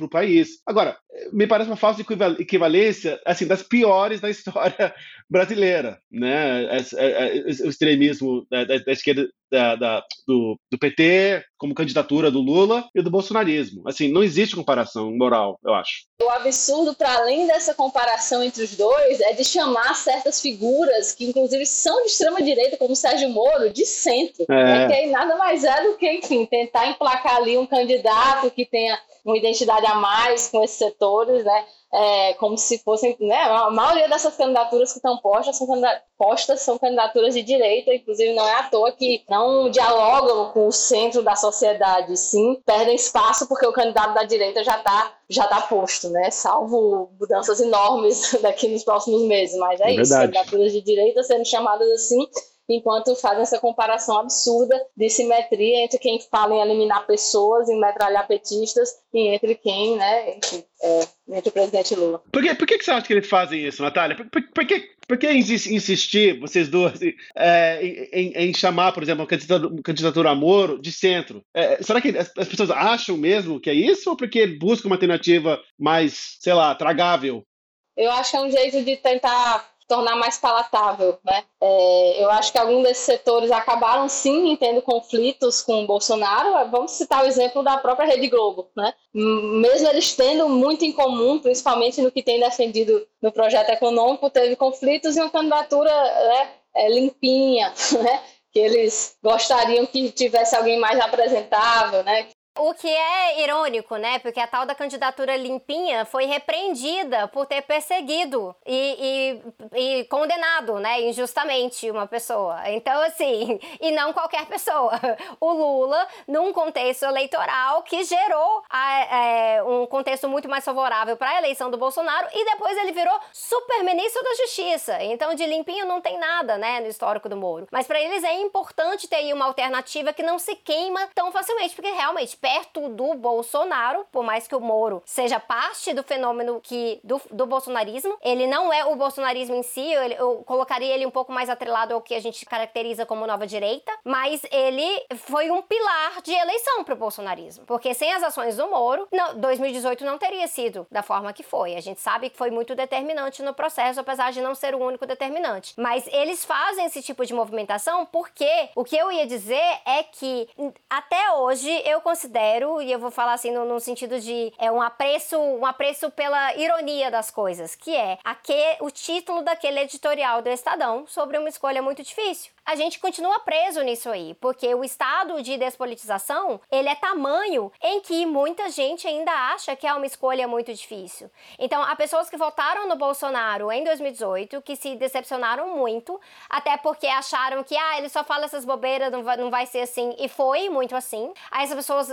o país. Agora, me parece uma falsa equivalência assim, das piores da (laughs) história brasileira. Né? O extremismo da, da esquerda da, da, do, do, PT como candidatura do Lula e do bolsonarismo. Assim, não existe comparação moral, eu acho. O absurdo, para além dessa comparação entre os dois, é de chamar certas figuras que, inclusive, são de extrema-direita, como Sérgio Moro, de centro. É. Né? Que aí nada mais é do que, enfim, tentar emplacar ali um candidato que tenha uma identidade a mais com esses setores, né? É, como se fossem, né, a maioria dessas candidaturas que estão postas são, postas são candidaturas de direita, inclusive não é à toa que não dialogam com o centro da sociedade, sim, perdem espaço porque o candidato da direita já está já tá posto, né, salvo mudanças enormes (laughs) daqui nos próximos meses, mas é, é isso, candidaturas de direita sendo chamadas assim enquanto fazem essa comparação absurda de simetria entre quem fala em eliminar pessoas, em metralhar petistas, e entre quem, né, entre, é, entre o presidente Lula. Por, que, por que, você acha que eles fazem isso, Natália? Por, por, por que, por que insistir, vocês duas, é, em, em, chamar, por exemplo, uma candidatura, candidatura a Moro de centro? É, será que as, as pessoas acham mesmo que é isso, ou porque buscam uma alternativa mais, sei lá, tragável? Eu acho que é um jeito de tentar tornar mais palatável, né? É, eu acho que alguns desses setores acabaram sim tendo conflitos com o Bolsonaro. Vamos citar o exemplo da própria Rede Globo, né? Mesmo eles tendo muito em comum, principalmente no que tem defendido no projeto econômico, teve conflitos e uma candidatura né, é, limpinha, (laughs) né? que eles gostariam que tivesse alguém mais apresentável, né? O que é irônico, né? Porque a tal da candidatura limpinha foi repreendida por ter perseguido e, e, e, condenado, né, injustamente uma pessoa. Então, assim, (laughs) e não qualquer pessoa. (laughs) O Lula, num contexto eleitoral que gerou a, é, um contexto muito mais favorável para a eleição do Bolsonaro e depois ele virou super ministro da Justiça. Então, de limpinho não tem nada, né, no histórico do Moro. Mas para eles é importante ter aí uma alternativa que não se queima tão facilmente, porque realmente perto do Bolsonaro, por mais que o Moro seja parte do fenômeno que do, do bolsonarismo, ele não é o bolsonarismo em si, eu, eu colocaria ele um pouco mais atrelado ao que a gente caracteriza como nova direita, mas ele foi um pilar de eleição para o bolsonarismo, porque sem as ações do Moro, não, 2018 não teria sido da forma que foi. A gente sabe que foi muito determinante no processo, apesar de não ser o único determinante. Mas eles fazem esse tipo de movimentação porque o que eu ia dizer é que até hoje eu considero considero, e eu vou falar assim no, no, sentido de é um apreço, um apreço pela ironia das coisas, que é aqui, o título daquele editorial do Estadão sobre uma escolha muito difícil a gente continua preso nisso aí, porque o estado de despolitização, ele é tamanho em que muita gente ainda acha que é uma escolha muito difícil. Então, há pessoas que votaram no Bolsonaro em 2018, que se decepcionaram muito, até porque acharam que, ah, ele só fala essas bobeiras, não vai, não vai ser assim, e foi muito assim. Aí essas pessoas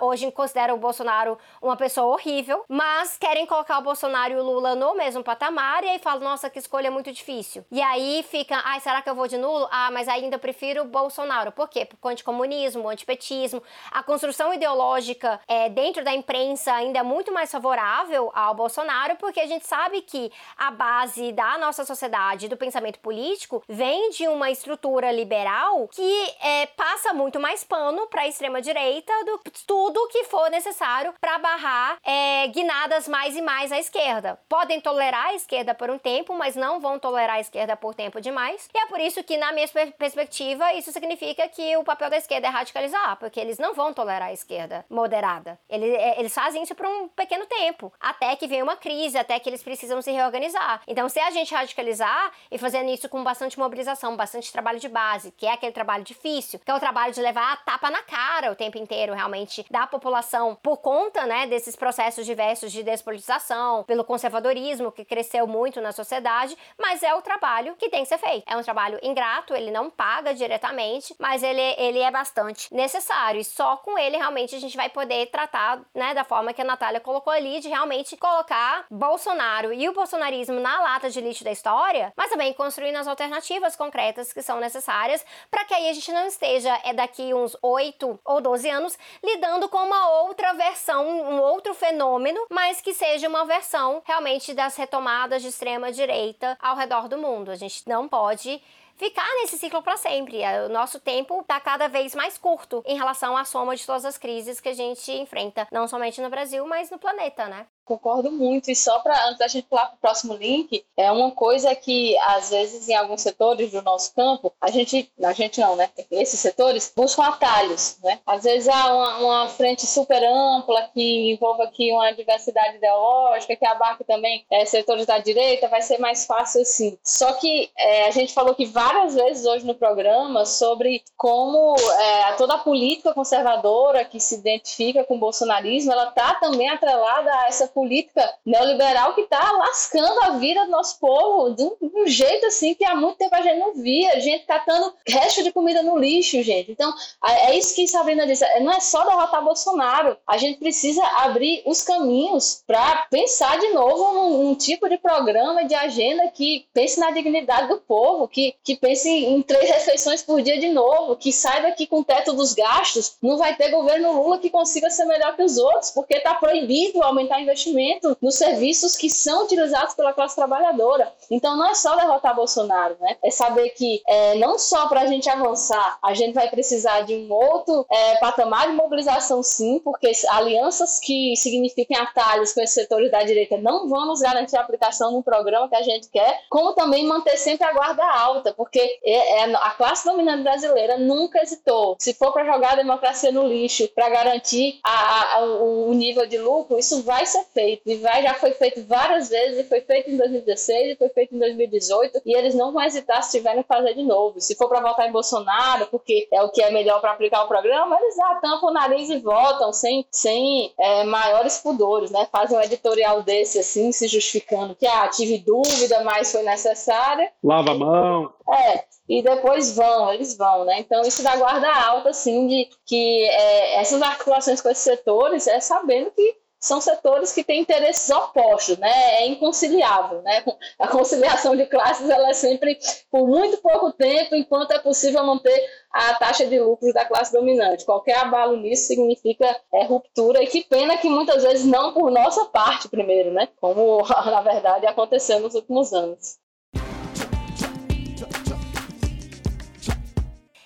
hoje consideram o Bolsonaro uma pessoa horrível, mas querem colocar o Bolsonaro e o Lula no mesmo patamar, e aí falam, nossa, que escolha muito difícil. E aí fica, ai, será que eu vou de nulo? Ah, mas ainda prefiro Bolsonaro. Por quê? Porque o anticomunismo, o antipetismo, a construção ideológica é, dentro da imprensa ainda é muito mais favorável ao Bolsonaro, porque a gente sabe que a base da nossa sociedade, do pensamento político, vem de uma estrutura liberal que é, passa muito mais pano para a extrema-direita do tudo que for necessário para barrar é, guinadas mais e mais à esquerda. Podem tolerar a esquerda por um tempo, mas não vão tolerar a esquerda por tempo demais. E é por isso que, na minha perspectiva, isso significa que o papel da esquerda é radicalizar, porque eles não vão tolerar a esquerda moderada. Eles, é, eles fazem isso por um pequeno tempo, até que vem uma crise, até que eles precisam se reorganizar. Então, se a gente radicalizar e fazendo isso com bastante mobilização, bastante trabalho de base, que é aquele trabalho difícil, que é o trabalho de levar a tapa na cara o tempo inteiro, realmente da população por conta, né, desses processos diversos de despolitização, pelo conservadorismo que cresceu muito na sociedade, mas é o trabalho que tem que ser feito. É um trabalho ingrato, ele não paga diretamente, mas ele, ele é bastante necessário e só com ele realmente a gente vai poder tratar, né, da forma que a Natália colocou ali, de realmente colocar Bolsonaro e o bolsonarismo na lata de lixo da história, mas também construindo as alternativas concretas que são necessárias para que aí a gente não esteja é daqui uns 8 ou 12 anos lidando com uma outra versão, um outro fenômeno, mas que seja uma versão realmente das retomadas de extrema direita ao redor do mundo. A gente não pode ficar nesse ciclo para sempre. O nosso tempo está cada vez mais curto em relação à soma de todas as crises que a gente enfrenta, não somente no Brasil, mas no planeta, né? Concordo muito. E só para antes da gente pular para o próximo link, é uma coisa que às vezes em alguns setores do nosso campo, a gente, a gente não, né? Esses setores buscam atalhos, né? Às vezes há uma, uma frente super ampla que envolva aqui uma diversidade ideológica, que abarque também é, setores da direita, vai ser mais fácil assim. Só que é, a gente falou que várias vezes hoje no programa sobre como é, toda a política conservadora que se identifica com o bolsonarismo, ela está também atrelada a essa política neoliberal que está lascando a vida do nosso povo de um, de um, jeito assim que há muito tempo a gente não via, gente catando resto de comida no lixo, gente. Então, é isso que Sabrina disse, não é só derrotar Bolsonaro, a gente precisa abrir os caminhos para pensar de novo num, num, tipo de programa, de agenda que pense na dignidade do povo, que, que pense em três refeições por dia de novo, que saia daqui com o teto dos gastos, não vai ter governo Lula que consiga ser melhor que os outros, porque está proibido aumentar investimento investimento nos serviços que são utilizados pela classe trabalhadora. Então não é só derrotar Bolsonaro, né? É saber que é, não só para a gente avançar, a gente vai precisar de um outro é, patamar de mobilização, sim, porque alianças que signifiquem atalhos com esses setores da direita não vão nos garantir a aplicação no programa que a gente quer, como também manter sempre a guarda alta, porque é, é a classe dominante brasileira nunca hesitou. Se for para jogar a democracia no lixo, para garantir a, a, o nível de lucro, isso vai ser feito. E vai, já foi feito várias vezes, e foi feito em 2016, e foi feito em 2018, e eles não vão hesitar se tiverem que fazer de novo. Se for para votar em Bolsonaro, porque é o que é melhor para aplicar o programa, eles já tampam o nariz e votam sem, sem é, maiores pudores, né? Fazem um editorial desse assim, se justificando que ah, tive dúvida, mas foi necessária. Lava a mão. É, e depois vão, eles vão, né? Então isso dá guarda alta, assim, de que é, essas articulações com esses setores é sabendo que são setores que têm interesses opostos, né? É inconciliável, né? A conciliação de classes ela é sempre por muito pouco tempo, enquanto é possível manter a taxa de lucros da classe dominante. Qualquer abalo nisso significa é, ruptura e que pena que muitas vezes não por nossa parte primeiro, né? Como (laughs) na verdade aconteceu nos últimos anos.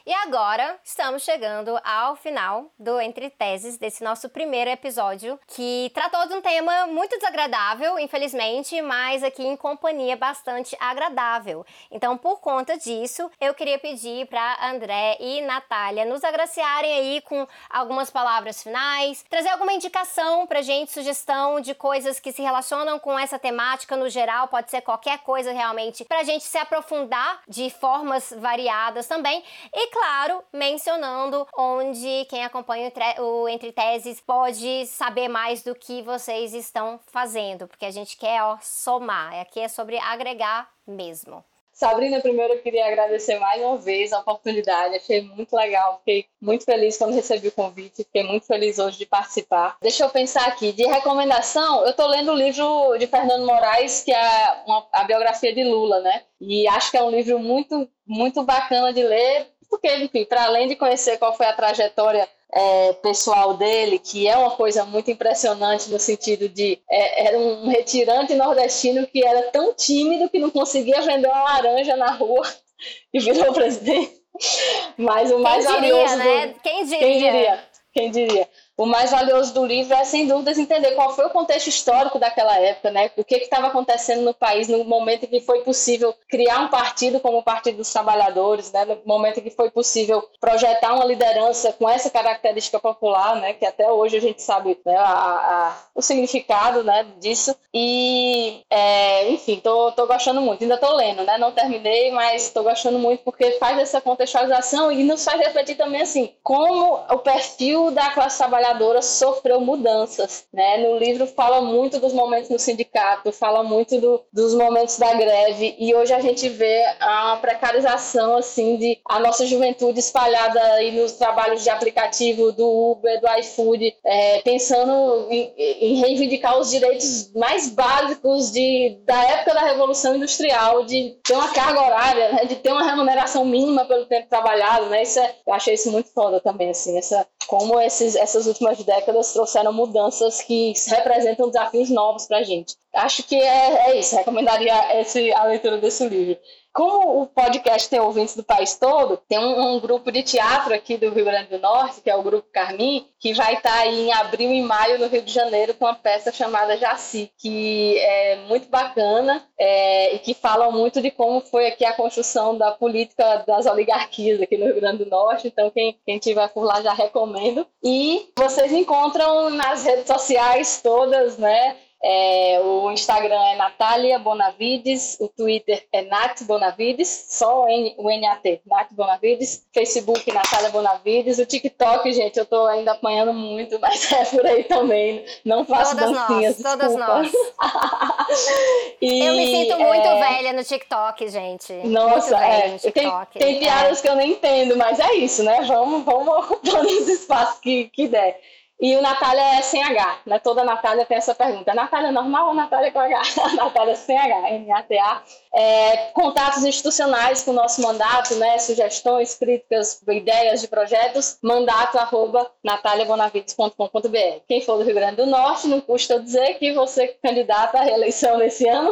E agora estamos chegando ao final do Entre Teses, desse nosso primeiro episódio, que tratou de um tema muito desagradável, infelizmente, mas aqui em companhia bastante agradável. Então, por conta disso, eu queria pedir para André e Natália nos agraciarem aí com algumas palavras finais, trazer alguma indicação pra gente, sugestão de coisas que se relacionam com essa temática no geral, pode ser qualquer coisa realmente, pra gente se aprofundar de formas variadas também. E claro, mencionando onde quem acompanha o Entre Teses pode saber mais do que vocês estão fazendo, porque a gente quer ó, somar, aqui é sobre agregar mesmo. Sabrina, primeiro eu queria agradecer mais uma vez a oportunidade, achei muito legal, fiquei muito feliz quando recebi o convite, fiquei muito feliz hoje de participar. Deixa eu pensar aqui, de recomendação, eu estou lendo o livro de Fernando Moraes, que é uma, a biografia de Lula, né? E acho que é um livro muito, muito bacana de ler, porque, enfim, para além de conhecer qual foi a trajetória é, pessoal dele, que é uma coisa muito impressionante no sentido de é, era um retirante nordestino que era tão tímido que não conseguia vender uma laranja na rua (laughs) e virou presidente. Mas o mais Quem diria, valioso né? do... Quem diria? Quem diria? Quem diria? O mais valioso do livro é, sem dúvidas, entender qual foi o contexto histórico daquela época, né? O que estava acontecendo no país no momento em que foi possível criar um partido como o Partido dos Trabalhadores, né? No momento em que foi possível projetar uma liderança com essa característica popular, né? Que até hoje a gente sabe né? a, a, o significado né? disso. E, é, enfim, tô, tô gostando muito. Ainda tô lendo, né? Não terminei, mas tô gostando muito porque faz essa contextualização e nos faz refletir também, assim, como o perfil da classe trabalhadora sofreu mudanças, né? No livro fala muito dos momentos no sindicato, fala muito do, dos momentos da greve e hoje a gente vê a precarização, assim, de a nossa juventude espalhada aí nos trabalhos de aplicativo do Uber, do iFood, é, pensando em, em reivindicar os direitos mais básicos de, da época da Revolução Industrial, de ter uma carga horária, né, de ter uma remuneração mínima pelo tempo trabalhado, né? Isso é, eu achei isso muito foda também, assim, essa, como esses, essas últimas décadas trouxeram mudanças que representam desafios novos para a gente. Acho que é, é isso, recomendaria esse, a leitura desse livro. Como o podcast tem ouvintes do país todo, tem um, um, grupo de teatro aqui do Rio Grande do Norte, que é o Grupo Carmim, que vai estar tá aí em abril e maio no Rio de Janeiro com uma peça chamada Jaci, que é muito bacana é, e que fala muito de como foi aqui a construção da política das oligarquias aqui no Rio Grande do Norte. Então, quem, quem tiver por lá já recomendo. E vocês encontram nas redes sociais todas, né? É, o Instagram é Natália Bonavides, o Twitter é Nat Bonavides, só o, NAT, Nat Bonavides, Facebook Natália Bonavides, o TikTok, gente, eu tô ainda apanhando muito, (laughs) mas é por aí também, não faço todas dancinhas, nós, Todas (laughs) nós. e, eu me sinto muito é... velha no TikTok, gente. Nossa, é, tem, tem piadas é. que eu nem entendo, mas é isso, né? Vamos, vamos (laughs) ocupando os espaços que, que der. E o Natália é sem H, né? Toda Natália tem essa pergunta. Natália normal ou Natália com H? (laughs) Natália sem H, N-A-T-A. É, contatos institucionais com o nosso mandato, né? Sugestões, críticas, ideias de projetos, mandato arroba nataliabonavides.com.br. Quem for do Rio Grande do Norte, não custa dizer que você é candidata à reeleição nesse ano.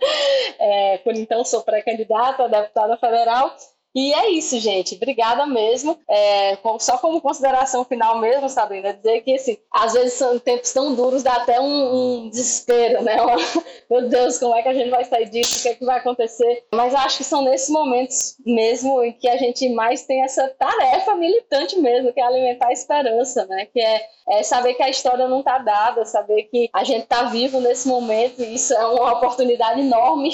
(laughs) é, por então, sou pré-candidata a deputada federal e é isso, gente. Obrigada mesmo. É, só como consideração final mesmo, Sabrina, dizer que assim, às vezes são tempos tão duros, dá até um, um desespero, né? (laughs) Meu Deus, como é que a gente vai sair disso? O que, é que vai acontecer? Mas acho que são nesses momentos mesmo em que a gente mais tem essa tarefa militante mesmo, que é alimentar a esperança, né? Que é, é saber que a história não está dada, saber que a gente está vivo nesse momento e isso é uma oportunidade enorme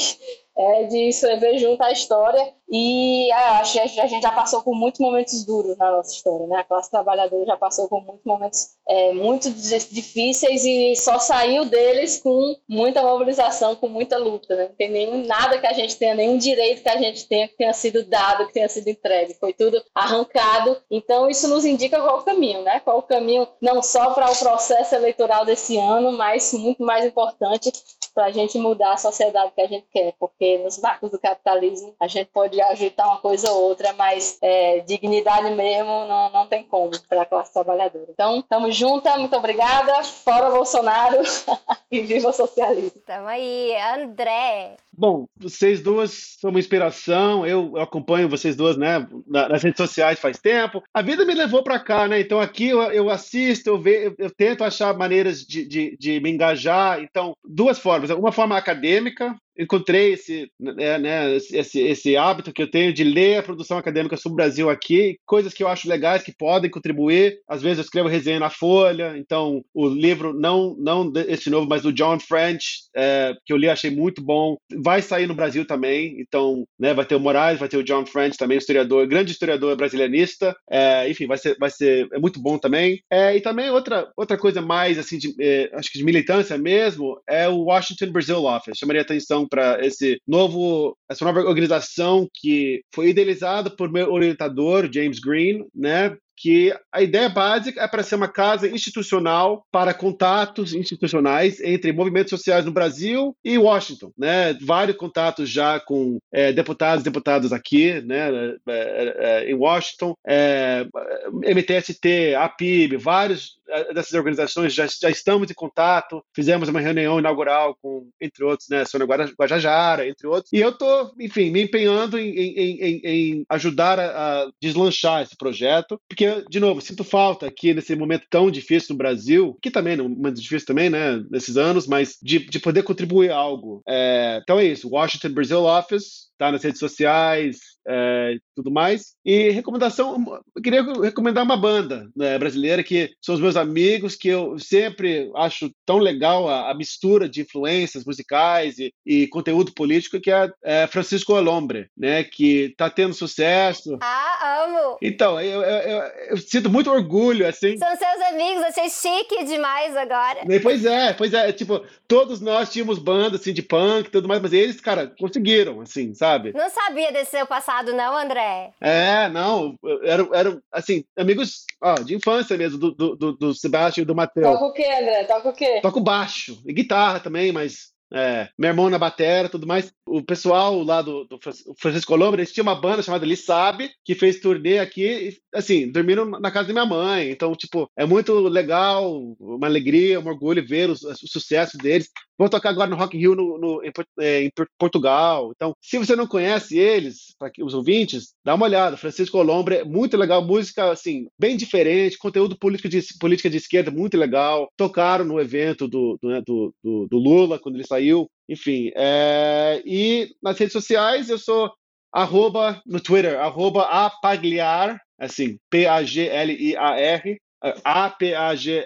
é, de escrever junto à história. E é, acho que a gente já passou por muitos momentos duros na nossa história, né? A classe trabalhadora já passou por muitos momentos é, muito difíceis e só saiu deles com muita mobilização, com muita luta, né? Não tem nenhum, nada que a gente tenha, nenhum direito que a gente tenha que tenha sido dado, que tenha sido entregue. Foi tudo arrancado. Então, isso nos indica qual o caminho, né? Qual o caminho não só para o processo eleitoral desse ano, mas muito mais importante para a gente mudar a sociedade que a gente quer, porque nos marcos do capitalismo a gente pode ajeitar uma coisa ou outra, mas é, dignidade mesmo não, não tem como para a classe trabalhadora. Então, estamos juntas, muito obrigada, fora Bolsonaro (laughs) e viva o socialismo. Estamos aí, André. Bom, vocês duas são uma inspiração, eu, acompanho vocês duas né, nas redes sociais faz tempo. A vida me levou para cá, né? Então aqui eu, eu assisto, eu, ve, eu, eu, tento achar maneiras de, de, de me engajar. Então, duas formas. Uma forma acadêmica, encontrei esse, né, né, esse, esse hábito que eu tenho de ler a produção acadêmica sobre o Brasil aqui, coisas que eu acho legais que podem contribuir. Às vezes eu escrevo resenha na Folha, então o livro, não, não esse novo, mas do John French, é, que eu li, achei muito bom, vai sair no Brasil também, então né, vai ter o Moraes, vai ter o John French também, historiador, grande historiador brasilianista, é, enfim, vai ser, vai ser é muito bom também. É, e também outra, outra coisa mais, assim, de, é, acho que de militância mesmo, é o Washington Brazil Office, chamaria atenção para esse novo, essa nova organização que foi idealizada por meu orientador, James Green, né? Que a ideia básica é para ser uma casa institucional para contatos institucionais entre movimentos sociais no Brasil e Washington, né? Vários contatos já com é, deputados e deputadas aqui, né? É, é, é em Washington, é, MTST, APIB, vários é, dessas organizações já, já estamos em contato. Fizemos uma reunião inaugural com, entre outros, né? Sônia Guajajara, entre outros. E eu estou, enfim, me empenhando em, em, em, em ajudar a, a deslanchar esse projeto, porque de novo, sinto falta aqui nesse momento tão difícil no Brasil, que também é um momento difícil também, né, nesses anos, mas de, de poder contribuir algo. É, então é isso, Washington Brazil Office, tá nas redes sociais, é, tudo mais. E recomendação, eu queria recomendar uma banda né, brasileira que são os meus amigos, que eu sempre acho tão legal a, a mistura de influências musicais e, e, conteúdo político, que é, é Francisco Olombre, né, que está tendo sucesso. Ah, amo! Então, eu, eu, eu, sinto muito orgulho, assim. São seus amigos, achei chique demais agora. Pois é, pois é, tipo, todos nós tínhamos bandas, assim, de punk e tudo mais, mas eles, cara, conseguiram, assim, sabe? Não sabia desse seu passado, não, André? É, não, eram, eram assim, amigos ó, de infância mesmo, do, do, do Sebastião e do Matheus. Toca o quê, André? Toca o quê? Toco baixo e guitarra também, mas é, meu irmão na batera tudo mais. O pessoal lá do, do Francisco Colombo, eles tinham uma banda chamada Ele Sabe, que fez turnê aqui, assim, dormiram na casa da minha mãe. Então, tipo, é muito legal, uma alegria, um orgulho ver o, o sucesso deles. Vão tocar agora no Rock in Rio no, no, em, é, em, Portugal. Então, se você não conhece eles, para os ouvintes, dá uma olhada. Francisco Colombo é muito legal, música assim, bem diferente, conteúdo político de, política de esquerda muito legal. Tocaram no evento do, do, né, do, do Lula, quando ele saiu. Enfim, é... e nas redes sociais eu sou arroba, no Twitter, arroba apagliar, assim, P-A-G-L-I-A-R, A-P-A-G-L-I-A-R,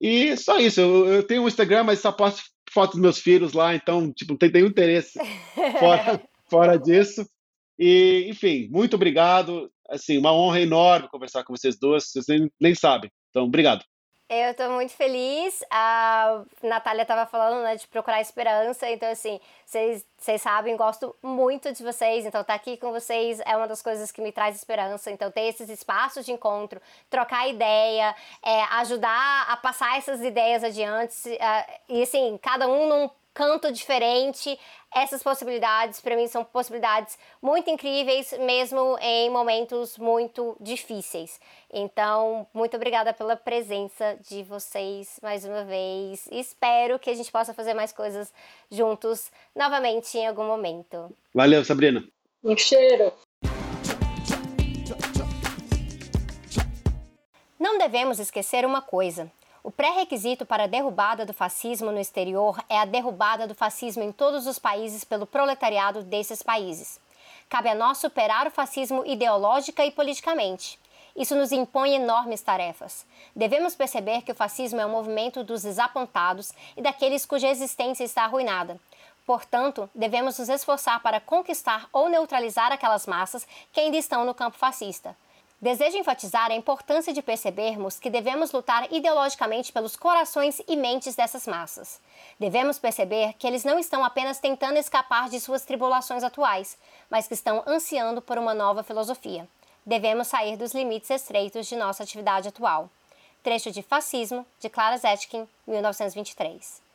e só isso, eu, eu tenho um Instagram, mas só posto fotos dos meus filhos lá, então, tipo, não tem nenhum interesse (laughs) fora, fora disso. E, enfim, muito obrigado. Assim, uma honra enorme conversar com vocês duas, vocês nem, nem sabem. Então, obrigado. Eu tô muito feliz. A Natália tava falando, né, de procurar esperança. Então, assim, vocês sabem, gosto muito de vocês. Então, estar tá aqui com vocês é uma das coisas que me traz esperança. Então, ter esses espaços de encontro, trocar ideia, é, ajudar a passar essas ideias adiante. e, assim, cada um num canto diferente. Essas possibilidades, para mim, são possibilidades muito incríveis, mesmo em momentos muito difíceis. Então, muito obrigada pela presença de vocês mais uma vez. Espero que a gente possa fazer mais coisas juntos novamente em algum momento. Valeu, Sabrina. Um cheiro. Não devemos esquecer uma coisa. O pré-requisito para a derrubada do fascismo no exterior é a derrubada do fascismo em todos os países pelo proletariado desses países. Cabe a nós superar o fascismo ideológica e politicamente. Isso nos impõe enormes tarefas. Devemos perceber que o fascismo é um movimento dos desapontados e daqueles cuja existência está arruinada. Portanto, devemos nos esforçar para conquistar ou neutralizar aquelas massas que ainda estão no campo fascista. Desejo enfatizar a importância de percebermos que devemos lutar ideologicamente pelos corações e mentes dessas massas. Devemos perceber que eles não estão apenas tentando escapar de suas tribulações atuais, mas que estão ansiando por uma nova filosofia. Devemos sair dos limites estreitos de nossa atividade atual. Trecho de Fascismo, de Clara Zetkin, 1923.